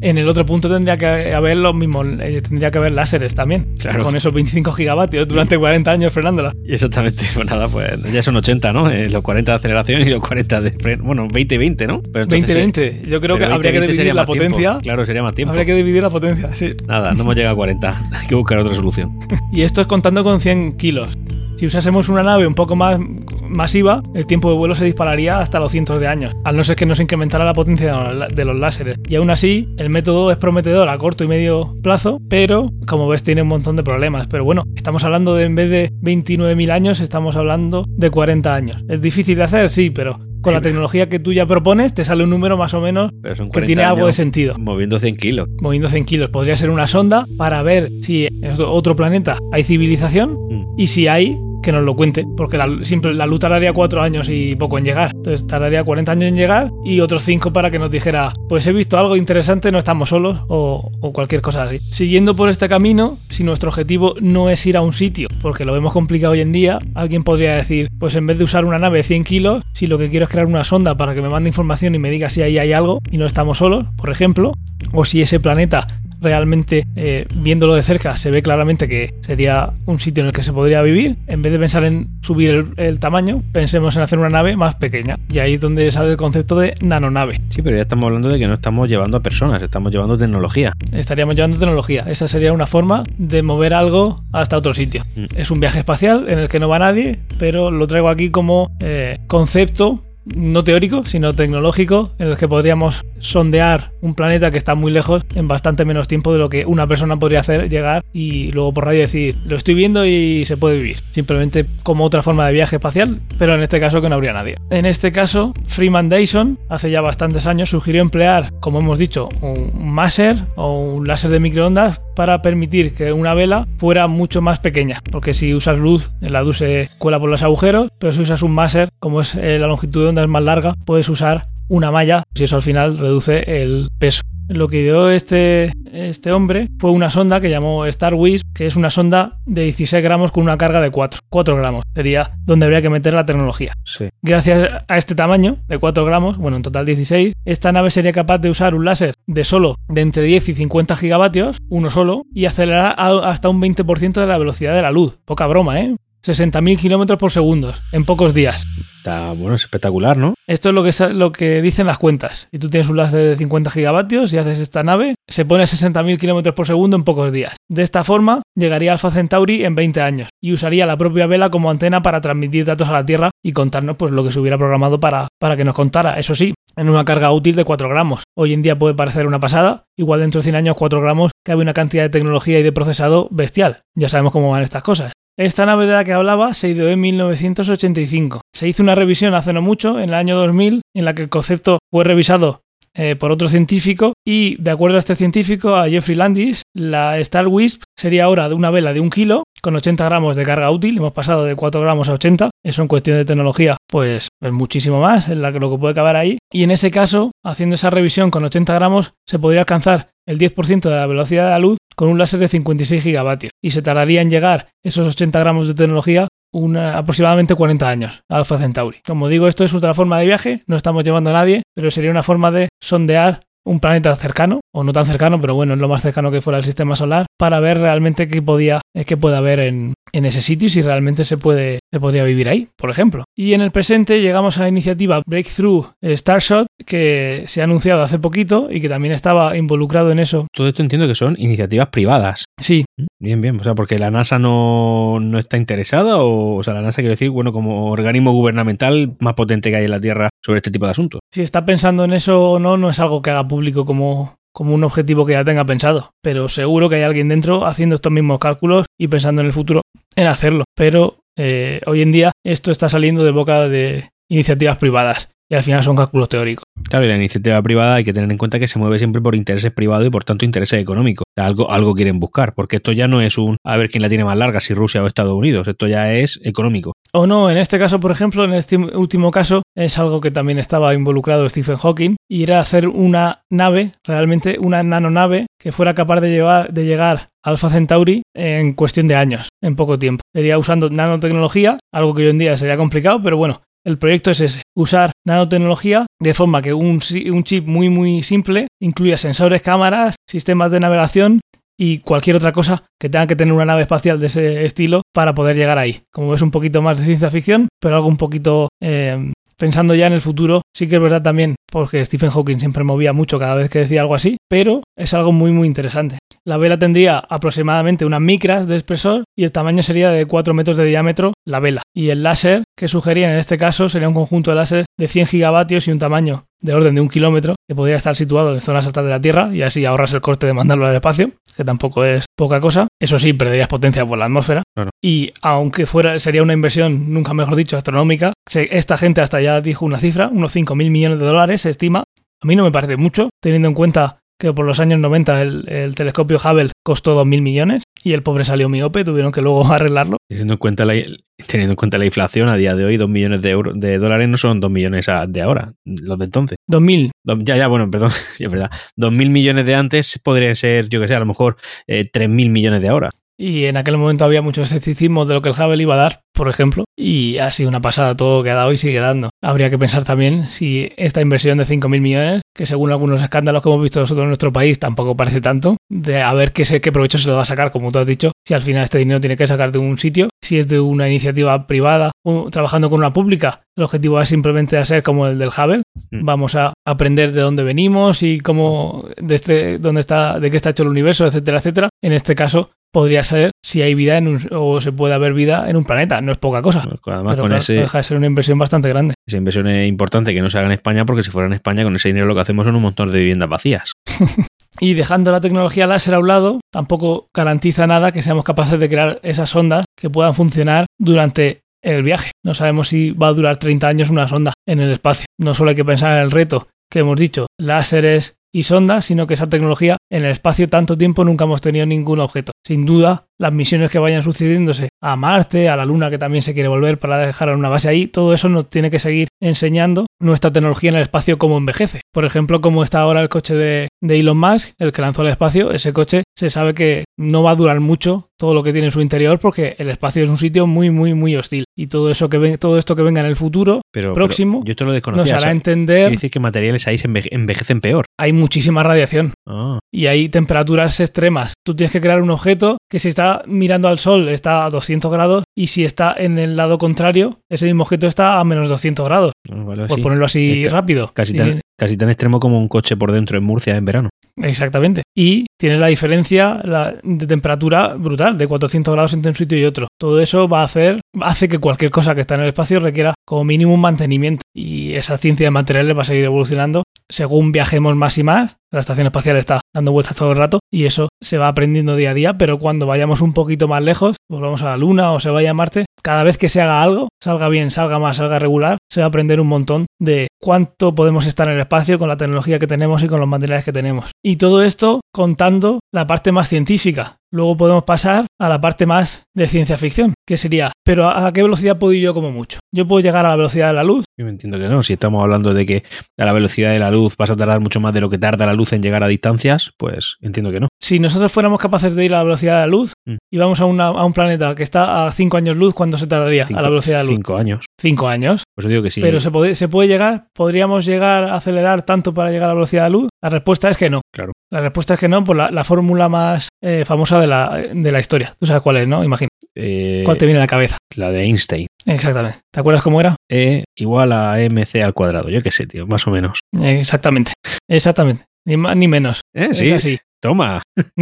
En el otro punto tendría que haber los mismos, eh, tendría que haber láseres también. Claro. Con esos 25 gigavatios durante 40 años frenándola. Exactamente, pues nada, pues ya son 80, ¿no? Eh, los 40 de aceleración y los 40 de freno. Bueno, 20-20, ¿no? 20-20. Yo creo que habría que dividir la potencia. Claro, sería más tiempo. Habría que dividir la potencia, sí. Nada, no hemos llegado a 40. Hay que buscar otra solución. y esto es contando con 100 kilos. Si usásemos una nave un poco más masiva, el tiempo de vuelo se dispararía hasta los cientos de años, al no ser que nos incrementara la potencia de los láseres. Y aún así, el método es prometedor a corto y medio plazo, pero como ves tiene un montón de problemas. Pero bueno, estamos hablando de en vez de 29.000 años, estamos hablando de 40 años. ¿Es difícil de hacer? Sí, pero con la tecnología que tú ya propones, te sale un número más o menos que tiene algo de sentido. Moviendo 100 kilos. Moviendo 100 kilos. Podría ser una sonda para ver si en otro planeta hay civilización mm. y si hay, que nos lo cuente, porque la, la luz tardaría cuatro años y poco en llegar. Entonces tardaría 40 años en llegar y otros cinco para que nos dijera, pues he visto algo interesante, no estamos solos o, o cualquier cosa así. Siguiendo por este camino, si nuestro objetivo no es ir a un sitio, porque lo vemos complicado hoy en día, alguien podría decir, pues en vez de usar una nave de 100 kilos, si lo que quiero es crear una sonda para que me mande información y me diga si ahí hay algo y no estamos solos, por ejemplo, o si ese planeta realmente eh, viéndolo de cerca se ve claramente que sería un sitio en el que se podría vivir. En vez de pensar en subir el, tamaño, pensemos en hacer una nave más pequeña. Y ahí es donde sale el concepto de nanonave. Sí, pero ya estamos hablando de que no estamos llevando a personas, estamos llevando tecnología. Estaríamos llevando tecnología. Esa sería una forma de mover algo hasta otro sitio. Mm. Es un viaje espacial en el que no va nadie, pero lo traigo aquí como eh, concepto no teórico, sino tecnológico, en el que podríamos sondear un planeta que está muy lejos en bastante menos tiempo de lo que una persona podría hacer llegar y luego por radio decir, lo estoy viendo y se puede vivir. Simplemente como otra forma de viaje espacial, pero en este caso que no habría nadie. En este caso, Freeman Dyson, hace ya bastantes años, sugirió emplear, como hemos dicho, un máser o un láser de microondas para permitir que una vela fuera mucho más pequeña. Porque si usas luz, la luz se cuela por los agujeros, pero si usas un máser, como es eh, la longitud de onda es más larga, puedes usar una malla y eso al final reduce el peso. Lo que dio este, este hombre fue una sonda que llamó Star Wisp, que es una sonda de 16 gramos con una carga de 4. 4 gramos sería donde habría que meter la tecnología. Sí. Gracias a este tamaño de 4 gramos, bueno, en total 16, esta nave sería capaz de usar un láser de solo de entre 10 y 50 gigavatios, uno solo, y acelerar hasta un 20% de la velocidad de la luz. Poca broma, ¿eh? 60.000 kilómetros por segundo en pocos días. Está bueno, es espectacular, ¿no? Esto es lo que, sa- lo que dicen las cuentas. Si tú tienes un láser de 50 gigavatios y haces esta nave, se pone a 60.000 kilómetros por segundo en pocos días. De esta forma, llegaría Alpha Centauri en 20 años y usaría la propia vela como antena para transmitir datos a la Tierra y contarnos pues, lo que se hubiera programado para, para que nos contara. Eso sí, en una carga útil de 4 gramos. Hoy en día puede parecer una pasada, igual dentro de 100 años 4 gramos cabe una cantidad de tecnología y de procesado bestial. Ya sabemos cómo van estas cosas. Esta nave de la que hablaba se ideó en 1985. Se hizo una revisión hace no mucho, en el año 2000, en la que el concepto fue revisado eh, por otro científico y, de acuerdo a este científico, a Jeffrey Landis, la Star Wisp sería ahora de una vela de un kilo con 80 gramos de carga útil. Hemos pasado de 4 gramos a 80. Eso en cuestión de tecnología, pues es muchísimo más, es la que- lo que puede caber ahí. Y en ese caso, haciendo esa revisión con 80 gramos, se podría alcanzar el 10% de la velocidad de la luz con un láser de 56 gigavatios. Y se tardaría en llegar esos 80 gramos de tecnología una- aproximadamente 40 años Alpha Centauri. Como digo, esto es otra forma de viaje, no estamos llevando a nadie, pero sería una forma de sondear un planeta cercano, o no tan cercano, pero bueno, es lo más cercano que fuera el sistema solar, para ver realmente qué podía, eh, qué puede haber en, en ese sitio y si realmente se puede, se podría vivir ahí, por ejemplo. Y en el presente llegamos a la iniciativa Breakthrough Starshot, que se ha anunciado hace poquito y que también estaba involucrado en eso. Todo esto entiendo que son iniciativas privadas. Sí, Bien, bien. O sea, porque la NASA no, no está interesada, o, o sea, la NASA quiere decir, bueno, como organismo gubernamental más potente que hay en la Tierra sobre este tipo de asuntos. si está pensando en eso o no, no es algo que haga público como, como un objetivo que ya tenga pensado. Pero seguro que hay alguien dentro haciendo estos mismos cálculos y pensando en el futuro en hacerlo. Pero eh, hoy en día esto está saliendo de boca de iniciativas privadas y al final son cálculos teóricos. Claro, y la iniciativa privada hay que tener en cuenta que se mueve siempre por intereses privados y por tanto intereses económicos. O sea, algo, algo quieren buscar, porque esto ya no es un a ver quién la tiene más larga, si Rusia o Estados Unidos. Esto ya es económico. O no, en este caso, por ejemplo, en este último caso, es algo que también estaba involucrado Stephen Hawking, y era hacer una nave, realmente una nanonave, que fuera capaz de, llevar, de llegar a Alpha Centauri en cuestión de años, en poco tiempo. Sería usando nanotecnología, algo que hoy en día sería complicado, pero bueno, el proyecto es ese, usar nanotecnología de forma que un, un chip muy muy simple incluya sensores, cámaras, sistemas de navegación y cualquier otra cosa que tenga que tener una nave espacial de ese estilo para poder llegar ahí. Como ves, un poquito más de ciencia ficción, pero algo un poquito eh, pensando ya en el futuro. Sí que es verdad también, porque Stephen Hawking siempre movía mucho cada vez que decía algo así, pero es algo muy muy interesante. La vela tendría aproximadamente unas micras de espesor y el tamaño sería de 4 metros de diámetro la vela. Y el láser que sugería en este caso sería un conjunto de láser de 100 gigavatios y un tamaño de orden de un kilómetro que podría estar situado en zonas altas de la Tierra y así ahorras el coste de mandarlo al espacio, que tampoco es poca cosa. Eso sí, perderías potencia por la atmósfera. Claro. Y aunque fuera sería una inversión, nunca mejor dicho, astronómica, esta gente hasta ya dijo una cifra, unos 5.000 millones de dólares se estima. A mí no me parece mucho, teniendo en cuenta que por los años 90 el, el telescopio Hubble costó 2.000 millones y el pobre salió miope, tuvieron que luego arreglarlo. Teniendo en cuenta la, teniendo en cuenta la inflación a día de hoy, 2 millones de, euros, de dólares no son 2 millones de ahora, los de entonces. 2.000, Do- Ya, ya, bueno, perdón, es verdad. 2.000 millones de antes podrían ser, yo que sé, a lo mejor eh, 3.000 millones de ahora. Y en aquel momento había mucho escepticismo de lo que el Hubble iba a dar, por ejemplo, y ha sido una pasada todo lo que ha dado y sigue dando. Habría que pensar también si esta inversión de 5.000 millones, que según algunos escándalos que hemos visto nosotros en nuestro país tampoco parece tanto, de a ver qué, se, qué provecho se lo va a sacar, como tú has dicho, si al final este dinero tiene que sacar de un sitio, si es de una iniciativa privada o trabajando con una pública, el objetivo va simplemente a ser como el del Hubble, Mm. vamos a aprender de dónde venimos y cómo, de este, dónde está, de qué está hecho el universo, etcétera, etcétera. En este caso, podría ser si hay vida en un, o se puede haber vida en un planeta. No es poca cosa. Además, Pero con claro, ese, deja de ser una inversión bastante grande. esa inversión es importante que no se haga en España, porque si fuera en España, con ese dinero lo que hacemos son un montón de viviendas vacías. Y dejando la tecnología láser a un lado, tampoco garantiza nada que seamos capaces de crear esas ondas que puedan funcionar durante el viaje. No sabemos si va a durar 30 años una sonda en el espacio. No solo hay que pensar en el reto que hemos dicho, láseres y sondas, sino que esa tecnología en el espacio tanto tiempo nunca hemos tenido ningún objeto. Sin duda, las misiones que vayan sucediéndose a Marte, a la Luna que también se quiere volver para dejar una base ahí, todo eso nos tiene que seguir enseñando nuestra tecnología en el espacio cómo envejece. Por ejemplo, como está ahora el coche de, de Elon Musk, el que lanzó al espacio, ese coche se sabe que no va a durar mucho todo lo que tiene en su interior porque el espacio es un sitio muy, muy, muy hostil. Y todo eso que ven, todo esto que venga en el futuro Pero, Próximo, pero yo esto lo nos desconocía. hará o sea, entender quiere decir que materiales ahí se enveje- envejecen peor. hay muchísima radiación Ah, y hay temperaturas extremas. Tú tienes que crear un objeto que si está mirando al sol está a 200 grados y si está en el lado contrario, ese mismo objeto está a menos 200 grados. Vale, Por sí. ponerlo así Es rápido. Casi Y- tan, casi tan extremo como un coche por dentro en Murcia en verano. Exactamente. Y tiene la diferencia la- de temperatura brutal, de 400 grados entre un sitio y otro. Todo eso va a hacer, hace que cualquier cosa que está en el espacio requiera como mínimo un mantenimiento. Y esa ciencia de materiales va a seguir evolucionando según viajemos más y más. La estación espacial está dando vueltas todo el rato y eso se va aprendiendo día a día, pero cuando vayamos un poquito más lejos, volvamos a la Luna o se vaya a Marte, cada vez que se haga algo, salga bien, salga mal, salga regular, se va a aprender un montón de cuánto podemos estar en el espacio con la tecnología que tenemos y con los materiales que tenemos. Y todo esto contando la parte más científica. Luego podemos pasar a la parte más de ciencia ficción, que sería, pero ¿a qué velocidad puedo ir yo como mucho? Yo puedo llegar a la velocidad de la luz, Yo me entiendo que no. Si estamos hablando de que a la velocidad de la luz vas a tardar mucho más de lo que tarda la luz en llegar a distancias, pues entiendo que no. Si nosotros fuéramos capaces de ir a la velocidad de la luz Mm. y vamos a, una- a un planeta que está a 5 años luz, ¿cuánto se tardaría Cinco, a la velocidad de la luz? cinco años. 5 años. Pues yo digo que sí. Pero se puede, se puede llegar, podríamos llegar a acelerar tanto para llegar a la velocidad de la luz. La respuesta es que no. Claro. La respuesta es que no por la, la fórmula más eh, famosa de la, de la historia. Tú sabes cuál es, ¿no? Imagino. Eh, ¿Cuál te viene a la cabeza? La de Einstein. Exactamente. ¿Te acuerdas cómo era? E igual a mc al cuadrado. Yo qué sé, tío, más o menos. Exactamente. Exactamente. Ni más ni menos. Eh, Es sí, así. toma.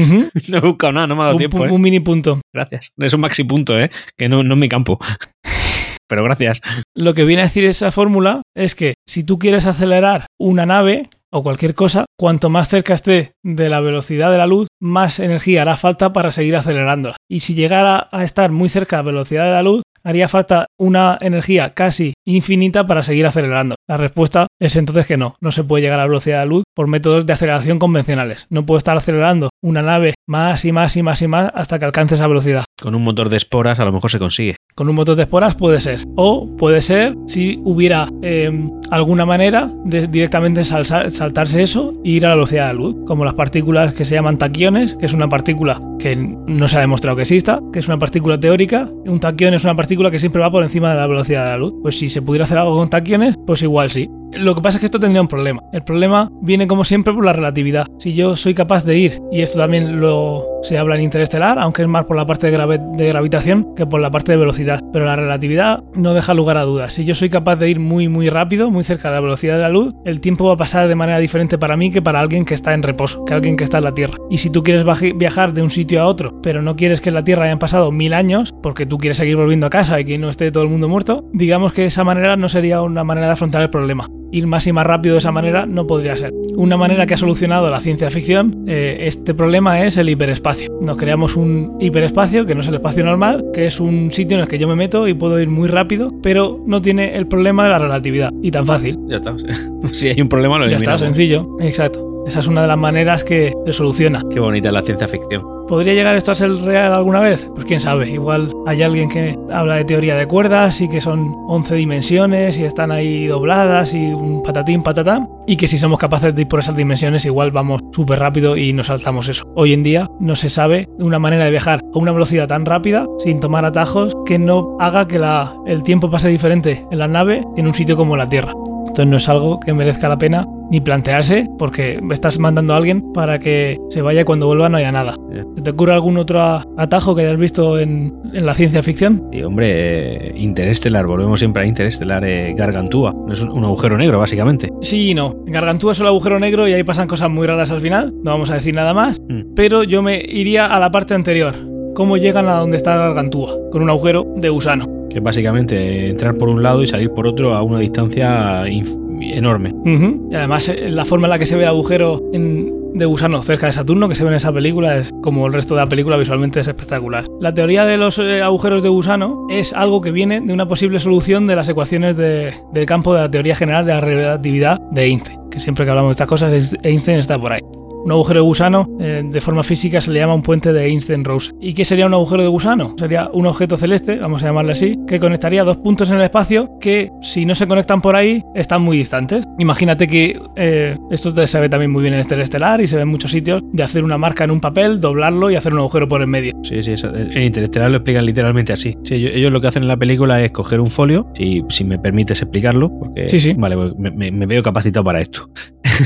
No he buscado nada, no me ha dado un, tiempo. ¿eh? un mini punto. Gracias. Es un maxi punto, ¿eh? Que no, no es mi campo. Pero gracias. Lo que viene a decir esa fórmula es que si tú quieres acelerar una nave o cualquier cosa, cuanto más cerca esté de la velocidad de la luz, más energía hará falta para seguir acelerándola. Y si llegara a estar muy cerca de la velocidad de la luz, haría falta una energía casi infinita para seguir acelerando. La respuesta es entonces que no, no se puede llegar a la velocidad de la luz por métodos de aceleración convencionales. No puedo estar acelerando una nave más y más y más y más hasta que alcance esa velocidad. Con un motor de esporas a lo mejor se consigue. Con un motor de esporas puede ser. O puede ser si hubiera eh, alguna manera de directamente saltarse eso e ir a la velocidad de la luz. Como las partículas que se llaman taquiones, que es una partícula que no se ha demostrado que exista, que es una partícula teórica. Un taquión es una partícula que siempre va por encima de la velocidad de la luz. Pues si se pudiera hacer algo con taquiones, pues igual sí. Lo que pasa es que esto tendría un problema. El problema viene como siempre por la relatividad. Si yo soy capaz de ir, y esto también lo se habla en interestelar, aunque es más por la parte de, de gravitación que por la parte de velocidad, pero la relatividad no deja lugar a dudas. Si yo soy capaz de ir muy muy rápido, muy cerca de la velocidad de la luz, el tiempo va a pasar de manera diferente para mí que para alguien que está en reposo, que alguien que está en la Tierra. Y si tú quieres viajar de un sitio a otro, pero no quieres que en la Tierra hayan pasado mil años, porque tú quieres seguir volviendo a casa y que no esté todo el mundo muerto, digamos que esa manera no sería una manera de afrontar el problema ir más y más rápido de esa manera no podría ser. Una manera que ha solucionado la ciencia ficción eh, este problema es el hiperespacio. Nos creamos un hiperespacio que no es el espacio normal, que es un sitio en el que yo me meto y puedo ir muy rápido, pero no tiene el problema de la relatividad. Y tan fácil. Ya está. si hay un problema, lo Ya está, eliminamos. sencillo. Exacto. Esa es una de las maneras que se soluciona. Qué bonita la ciencia ficción. ¿Podría llegar esto a ser real alguna vez? Pues quién sabe. Igual hay alguien que habla de teoría de cuerdas y que son 11 dimensiones y están ahí dobladas y un patatín patatán. Y que si somos capaces de ir por esas dimensiones, igual vamos súper rápido y nos saltamos eso. Hoy en día no se sabe una manera de viajar a una velocidad tan rápida sin tomar atajos que no haga que la- el tiempo pase diferente en la nave que en un sitio como la Tierra. Entonces no es algo que merezca la pena ni plantearse porque estás mandando a alguien para que se vaya y cuando vuelva no haya nada. ¿Se te ocurre algún otro atajo que hayas visto en, en la ciencia ficción? Y hombre, eh, Interestelar, volvemos siempre a Interestelar, eh, Gargantúa. Es un, un agujero negro, básicamente. Sí y no. En Gargantúa es el agujero negro y ahí pasan cosas muy raras al final. No vamos a decir nada más. Mm. Pero yo me iría a la parte anterior. cómo llegan a donde está la gargantúa, con un agujero de gusano. Es básicamente entrar por un lado y salir por otro a una distancia enorme. Y además eh, la forma en la que se ve el agujero de gusano cerca de Saturno que se ve en esa película es como el resto de la película visualmente es espectacular. La teoría de los eh, agujeros de gusano es algo que viene de una posible solución de las ecuaciones del campo de la teoría general de la relatividad de Einstein, que siempre que hablamos de estas cosas Einstein está por ahí. Un agujero de gusano, eh, de forma física, se le llama un puente de Einstein-Rose. ¿Y qué sería un agujero de gusano? Sería un objeto celeste, vamos a llamarle así, que conectaría dos puntos en el espacio que, si no se conectan por ahí, están muy distantes. Imagínate que eh, esto se ve también muy bien en este Estelar y se ve en muchos sitios, de hacer una marca en un papel, doblarlo y hacer un agujero por el medio. Sí, sí, en Interestelar lo explican literalmente así. Sí, ellos lo que hacen en la película es coger un folio, si, si me permites explicarlo, porque sí, sí. Vale, pues me, veo capacitado para esto.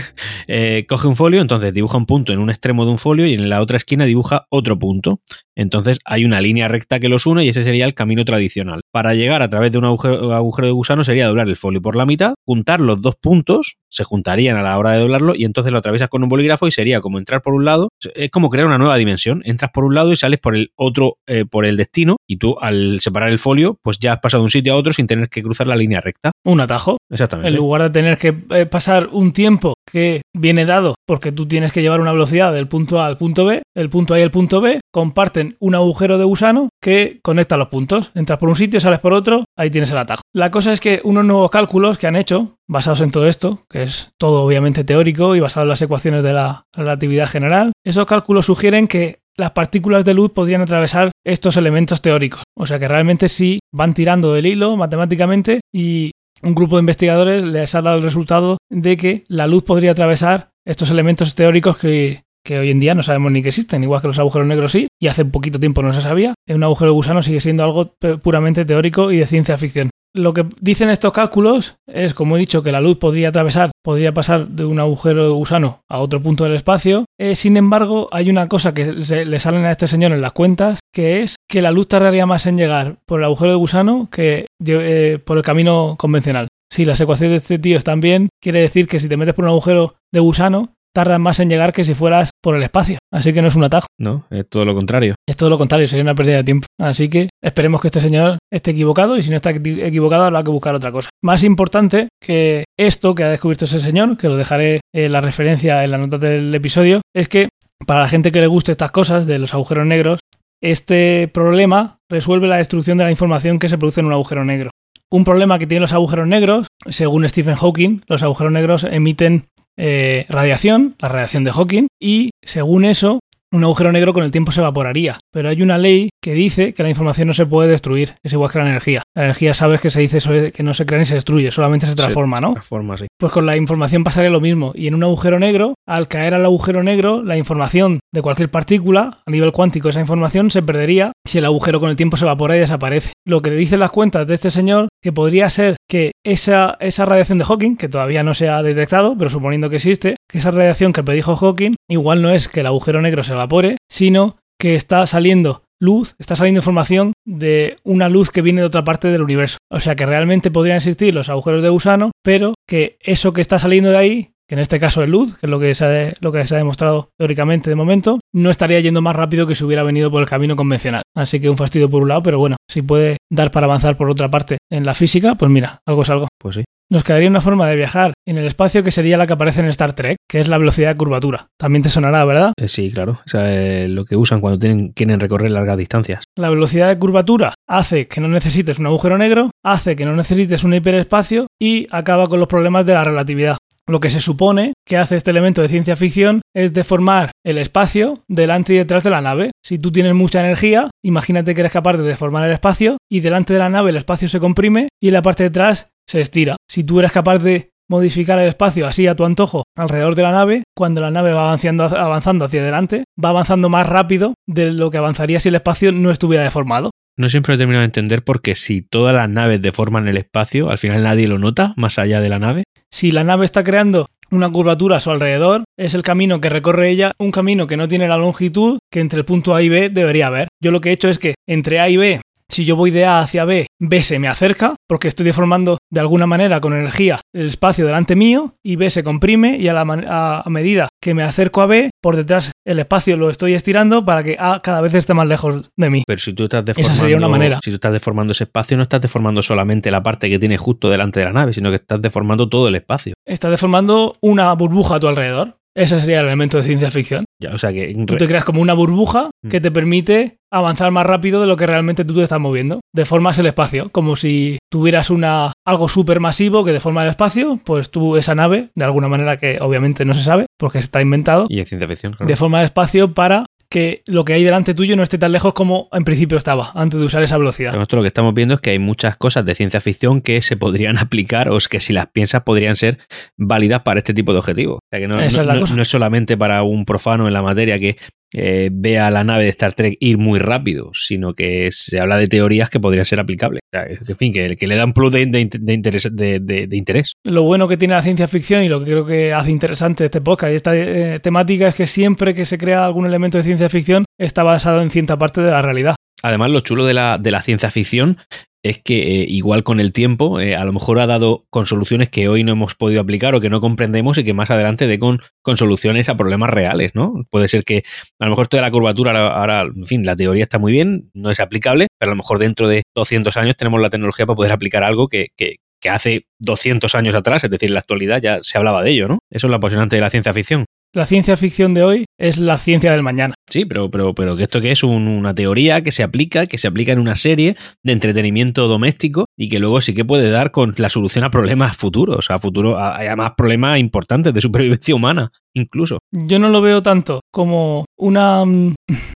Eh, coge un folio, entonces dibuja un punto en un extremo de un folio y en la otra esquina dibuja otro punto. Entonces hay una línea recta que los une y ese sería el camino tradicional. Para llegar a través de un agujero, de gusano sería doblar el folio por la mitad, juntar los dos puntos, se juntarían a la hora de doblarlo y entonces lo atraviesas con un bolígrafo y sería como entrar por un lado, es como crear una nueva dimensión. Entras por un lado y sales por el otro, eh, por el destino y tú al separar el folio, pues ya has pasado de un sitio a otro sin tener que cruzar la línea recta. Un atajo. Exactamente. En lugar de tener que eh, pasar un tiempo que viene dado porque tú tienes que llevar una velocidad del punto A al punto B, el punto A y el punto B comparten un agujero de gusano que conecta los puntos. Entras por un sitio, sales por otro, ahí tienes el atajo. La cosa es que unos nuevos cálculos que han hecho, basados en todo esto, que es todo obviamente teórico y basado en las ecuaciones de la relatividad general, esos cálculos sugieren que las partículas de luz podrían atravesar estos elementos teóricos. O sea que realmente sí van tirando del hilo matemáticamente y un grupo de investigadores les ha dado el resultado de que la luz podría atravesar estos elementos teóricos que, hoy en día no sabemos ni que existen, igual que los agujeros negros sí, y hace poquito tiempo no se sabía. Un agujero gusano sigue siendo algo puramente teórico y de ciencia ficción. Lo que dicen estos cálculos es, como he dicho, que la luz podría atravesar, podría pasar de un agujero de gusano a otro punto del espacio. Eh, sin embargo, hay una cosa que le salen a este señor en las cuentas, que es que la luz tardaría más en llegar por el agujero de gusano que eh, por el camino convencional. Si las ecuaciones de este tío están bien, quiere decir que si te metes por un agujero de gusano, tardan más en llegar que si fueras por el espacio. Así que no es un atajo. No, es todo lo contrario. Es todo lo contrario, sería una pérdida de tiempo. Así que esperemos que este señor esté equivocado y si no está equivocado habrá que buscar otra cosa. Más importante que esto que ha descubierto ese señor, que lo dejaré en la referencia en la nota del episodio, es que para la gente que le guste estas cosas de los agujeros negros, este problema resuelve la destrucción de la información que se produce en un agujero negro. Un problema que tienen los agujeros negros, según Stephen Hawking, los agujeros negros emiten eh, radiación, la radiación de Hawking, y según eso, un agujero negro con el tiempo se evaporaría. Pero hay una ley que dice que la información no se puede destruir, es igual que la energía. La energía sabes que se dice eso, que no se crea ni se destruye, solamente se transforma, ¿no? Transforma, sí. Pues con la información pasaría lo mismo. Y en un agujero negro, al caer al agujero negro, la información de cualquier partícula, a nivel cuántico, esa información se perdería si el agujero con el tiempo se evapora y desaparece. Lo que dicen las cuentas de este señor, que podría ser que esa, esa radiación de Hawking, que todavía no se ha detectado, pero suponiendo que existe, que esa radiación que predijo Hawking, igual no es que el agujero negro se evapore, sino que está saliendo luz, está saliendo información de una luz que viene de otra parte del universo. O sea que realmente podrían existir los agujeros de gusano, pero que eso que está saliendo de ahí, que en este caso es luz, que es lo que se ha, lo que se ha demostrado teóricamente de momento, no estaría yendo más rápido que si hubiera venido por el camino convencional. Así que un fastidio por un lado, pero bueno, si puede dar para avanzar por otra parte en la física, pues mira, algo es algo. Pues sí nos quedaría una forma de viajar en el espacio que sería la que aparece en Star Trek, que es la velocidad de curvatura. También te sonará, ¿verdad? Eh, sí, claro. O sea, eh, lo que usan cuando tienen, quieren recorrer largas distancias. La velocidad de curvatura hace que no necesites un agujero negro, hace que no necesites un hiperespacio y acaba con los problemas de la relatividad. Lo que se supone que hace este elemento de ciencia ficción es deformar el espacio delante y detrás de la nave. Si tú tienes mucha energía, imagínate que eres capaz de deformar el espacio y delante de la nave el espacio se comprime y en la parte de atrás se estira. Si tú eres capaz de modificar el espacio así a tu antojo alrededor de la nave, cuando la nave va avanzando, avanzando hacia adelante, va avanzando más rápido de lo que avanzaría si el espacio no estuviera deformado. No siempre he terminado de entender porque si todas las naves deforman el espacio, al final nadie lo nota más allá de la nave. Si la nave está creando una curvatura a su alrededor, es el camino que recorre ella, un camino que no tiene la longitud que entre el punto A y B debería haber. Yo lo que he hecho es que entre A y B si yo voy de A hacia B, B se me acerca, porque estoy deformando de alguna manera con energía el espacio delante mío, y B se comprime, y a, la a- a medida que me acerco a B, por detrás el espacio lo estoy estirando para que A cada vez esté más lejos de mí. Pero si tú estás Esa sería una manera. si tú estás deformando ese espacio, no estás deformando solamente la parte que tiene justo delante de la nave, sino que estás deformando todo el espacio. Está deformando una burbuja a tu alrededor. Ese sería el elemento de ciencia ficción. Ya, o sea que Tú te creas como una burbuja Mm. que te permite avanzar más rápido de lo que realmente tú te estás moviendo. Deformas el espacio, como si tuvieras una algo súper masivo que deforma el espacio, pues tú esa nave, de alguna manera que obviamente no se sabe, porque está inventado, y en ciencia ficción, claro. deforma el espacio para que lo que hay delante tuyo no esté tan lejos como en principio estaba, antes de usar esa velocidad. Esto lo que estamos viendo es que hay muchas cosas de ciencia ficción que se podrían aplicar o es que si las piensas podrían ser válidas para este tipo de objetivos. O sea que no, Esa no- es la no- cosa. no es solamente para un profano en la materia que eh, vea la nave de Star Trek ir muy rápido, sino que se habla de teorías que podrían ser aplicables. O sea, en fin, que, que le dan plus de, de- de interés, de interés. Lo bueno que tiene la ciencia ficción y lo que creo que hace interesante este podcast y esta eh, temática es que siempre que se crea algún elemento de ciencia ficción está basado en cierta parte de la realidad. Además, lo chulo de la, de la ciencia ficción es que eh, igual con el tiempo, eh, a lo mejor ha dado con soluciones que hoy no hemos podido aplicar o que no comprendemos y que más adelante dé con, soluciones a problemas reales, ¿no? Puede ser que a lo mejor esto de la curvatura ahora, ahora, en fin, la teoría está muy bien, no es aplicable, pero a lo mejor dentro de 200 años tenemos la tecnología para poder aplicar algo que, que, que hace 200 años atrás, es decir, en la actualidad ya se hablaba de ello, ¿no? Eso es lo apasionante de la ciencia ficción. La ciencia ficción de hoy es la ciencia del mañana. Sí, pero, pero, pero que esto que es Un- una teoría que se aplica, que se aplica en una serie de entretenimiento doméstico y que luego sí que puede dar con la solución a problemas futuros, a futuro, a, a más problemas importantes de supervivencia humana, incluso. Yo no lo veo tanto como una... mm,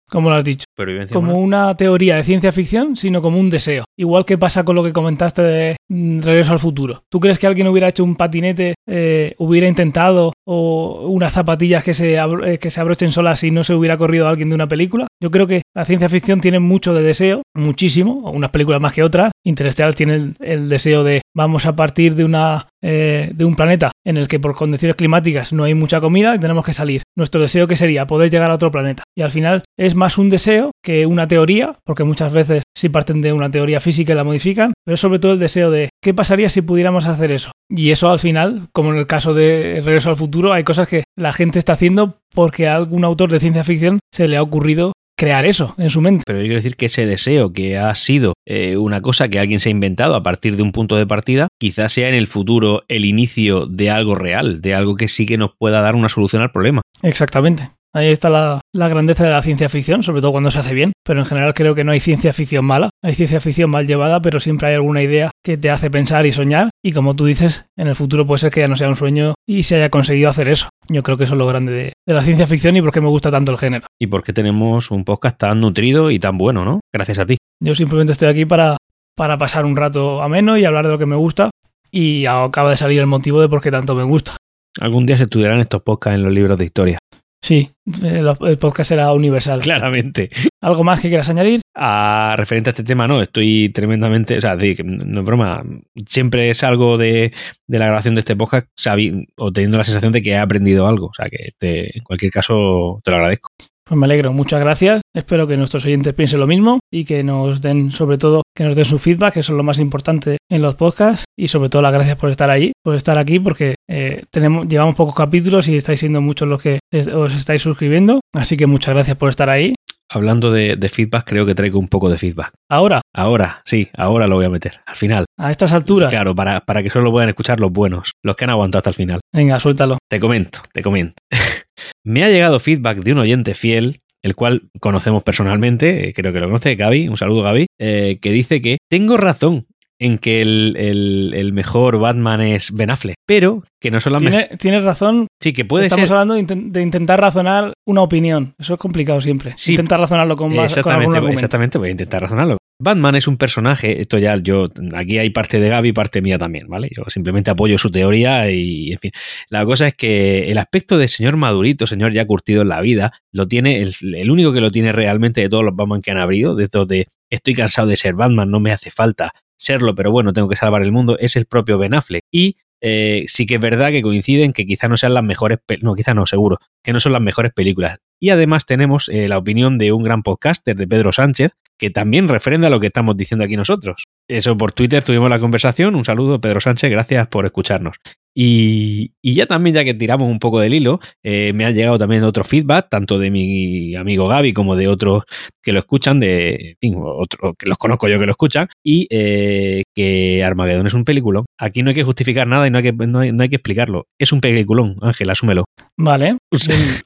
como lo has dicho, como humana. una teoría de ciencia ficción, sino como un deseo. Igual que pasa con lo que comentaste de mm, Regreso al futuro. ¿Tú crees que alguien hubiera hecho un patinete, eh, hubiera intentado, o unas zapatillas que se, eh, que se abrochen solas si no se hubiera corrido alguien de una película? Yo creo que la ciencia ficción tiene mucho de deseo, muchísimo, unas películas más que otras. Interestelar tiene el, deseo de vamos a partir de una eh, de un planeta en el que por condiciones climáticas no hay mucha comida y tenemos que salir. Nuestro deseo que sería poder llegar a otro planeta. Y al final es más un deseo que una teoría, porque muchas veces sí parten de una teoría física y la modifican, pero sobre todo el deseo de qué pasaría si pudiéramos hacer eso. Y eso al final, como en el caso de Regreso al futuro, hay cosas que la gente está haciendo porque a algún autor de ciencia ficción se le ha ocurrido crear eso en su mente. Pero yo quiero decir que ese deseo que ha sido eh, una cosa que alguien se ha inventado a partir de un punto de partida, quizás sea en el futuro el inicio de algo real, de algo que sí que nos pueda dar una solución al problema. Exactamente. Ahí está la, la grandeza de la ciencia ficción, sobre todo cuando se hace bien, pero en general creo que no hay ciencia ficción mala, hay ciencia ficción mal llevada, pero siempre hay alguna idea que te hace pensar y soñar, y como tú dices, en el futuro puede ser que ya no sea un sueño y se haya conseguido hacer eso. Yo creo que eso es lo grande de, de la ciencia ficción y por qué me gusta tanto el género. Y porque tenemos un podcast tan nutrido y tan bueno, ¿no? Gracias a ti. Yo simplemente estoy aquí para, para pasar un rato ameno y hablar de lo que me gusta, y acaba de salir el motivo de por qué tanto me gusta. Algún día se estudiarán estos podcasts en los libros de historia. Sí, el, el podcast será universal. Claramente. ¿Algo más que quieras añadir? A referente a este tema, no, estoy tremendamente, o sea, no es broma, siempre salgo de, de la grabación de este podcast sabi- o teniendo la sensación de que he aprendido algo, o sea, que te- en cualquier caso te lo agradezco. Pues me alegro, muchas gracias. Espero que nuestros oyentes piensen lo mismo y que nos den, sobre todo, que nos den su feedback, que eso es lo más importante en los podcasts. Y sobre todo, las gracias por estar ahí, por estar aquí, porque eh, tenemos, llevamos pocos capítulos y estáis siendo muchos los que es- os estáis suscribiendo. Así que muchas gracias por estar ahí. Hablando de, de feedback, creo que traigo un poco de feedback. Ahora, Ahora, sí, ahora lo voy a meter, al final. a estas alturas, Claro, para, para que solo puedan escuchar los buenos, los que han aguantado hasta el final. venga, suéltalo. Te comento, te comento. Me ha llegado feedback de un oyente fiel, el cual conocemos personalmente, eh, creo que lo conoce, Gaby, un saludo Gaby, eh, que dice que tengo razón en que el, el- el mejor Batman es Ben Affleck, pero que no. Tiene- Tienes razón, Sí, que puede estamos ser. hablando de, inten- de intentar razonar una opinión. Eso es complicado siempre. Sí. Intentar razonarlo con, algún Exactamente, exactamente, voy a intentar razonarlo. Batman es un personaje, esto ya yo, aquí hay parte de Gaby y parte mía también, ¿vale? Yo simplemente apoyo su teoría y, en fin. La cosa es que el aspecto de señor madurito, señor ya curtido en la vida, lo tiene, el, único que lo tiene realmente de todos los Batman que han habido, de estos de estoy cansado de ser Batman, no me hace falta serlo, pero bueno, tengo que salvar el mundo, es el propio Ben Affleck. Y eh, sí que es verdad que coinciden que quizá no sean las mejores, no, quizá no, seguro, que no son las mejores películas. Y además tenemos eh, la opinión de un gran podcaster, de Pedro Sánchez, que también refrenda lo que estamos diciendo aquí nosotros. Eso por Twitter tuvimos la conversación. Un saludo, Pedro Sánchez, gracias por escucharnos. Y, ya también, ya que tiramos un poco del hilo, eh, me ha llegado también otro feedback, tanto de mi amigo Gaby como de otros que lo escuchan, de en fin, otro, que los conozco yo que lo escuchan, y eh, que Armageddon es un peliculón. Aquí no hay que justificar nada y no hay que, no hay, que explicarlo. Es un peliculón, Ángel, asúmelo. Vale,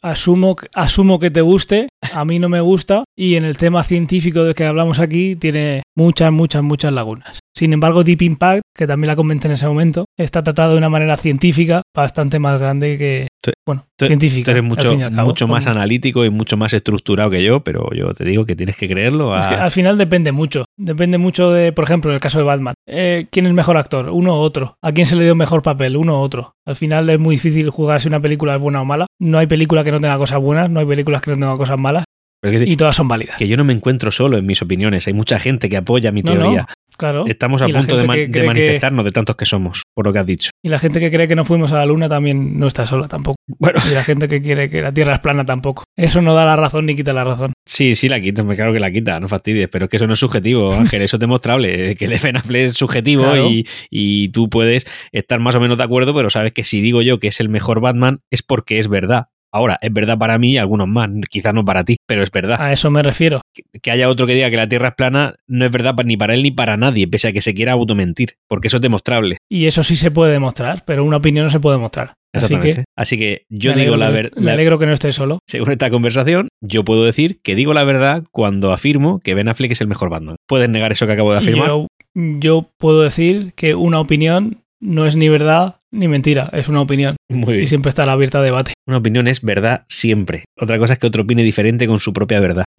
asumo, asumo que te guste, a mí no me gusta, y en el tema científico del que hablamos aquí tiene muchas, muchas, muchas lagunas. Sin embargo, Deep Impact, que también la comenté en ese momento, está tratada de una manera científica bastante más grande que, bueno, científica. eres mucho, mucho más analítico y mucho más estructurado que yo, pero yo te digo que tienes que creerlo. Es que al final depende mucho. Depende mucho de, por ejemplo, en el caso de Batman. Eh, ¿Quién es mejor actor? Uno u otro. ¿A quién se le dio mejor papel? Uno u otro. Al final es muy difícil jugar si una película es buena o mala. No hay película que no tenga cosas buenas, no hay películas que no tengan cosas malas. y todas son válidas. Que yo no me encuentro solo en mis opiniones. Hay mucha gente que apoya mi teoría. Claro. Estamos a punto de, manifestarnos de tantos que somos, por lo que has dicho. Y la gente que cree que no fuimos a la luna también no está sola tampoco. Bueno. Y la gente que quiere que la Tierra es plana tampoco. Eso no da la razón ni quita la razón. Sí, sí la quita, me claro que la quita, no fastidies, pero es que eso no es subjetivo, Ángel, eso es demostrable, que el FNAFLE es subjetivo y, y tú puedes estar más o menos de acuerdo, pero sabes que si digo yo que es el mejor Batman es porque es verdad. Ahora, es verdad para mí y algunos más, quizás no para ti, pero es verdad. A eso me refiero. Que, haya otro que diga que la Tierra es plana no es verdad ni para él ni para nadie, pese a que se quiera automentir, porque eso es demostrable. Y eso sí se puede demostrar, pero una opinión no se puede demostrar. Así que, Así que yo digo la verdad. Me alegro que no esté solo. Según esta conversación, yo puedo decir que digo la verdad cuando afirmo que Ben Affleck es el mejor Batman. ¿Puedes negar eso que acabo de afirmar? yo puedo decir que una opinión no es ni verdad ni mentira, es una opinión. Muy Y siempre estará abierta a debate. Una opinión es verdad siempre. Otra cosa es que otro opine diferente con su propia verdad.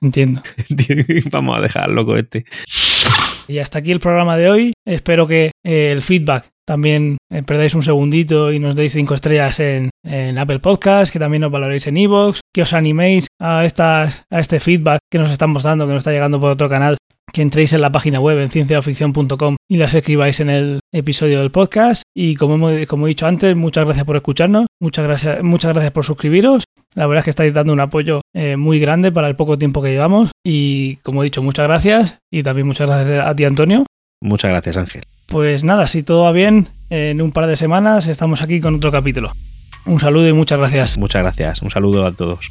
Entiendo. Vamos a dejar loco este. Y hasta aquí el programa de hoy. Espero que eh, el feedback también eh, perdáis un segundito y nos deis cinco estrellas en, Apple Podcast, que también nos valoréis en iVoox, que os animéis a, estas, a este feedback que nos estamos dando, que nos está llegando por otro canal que entréis en la página web en cienciaficción.com y las escribáis en el episodio del podcast. Y como, como he dicho antes, muchas gracias por escucharnos, muchas gracias, muchas gracias por suscribiros. La verdad es que estáis dando un apoyo eh, muy grande para el poco tiempo que llevamos. Y como he dicho, muchas gracias. Y también muchas gracias a ti, Antonio. Muchas gracias, Ángel. Pues nada, si todo va bien, en un par de semanas estamos aquí con otro capítulo. Un saludo y muchas gracias. Muchas gracias. Un saludo a todos.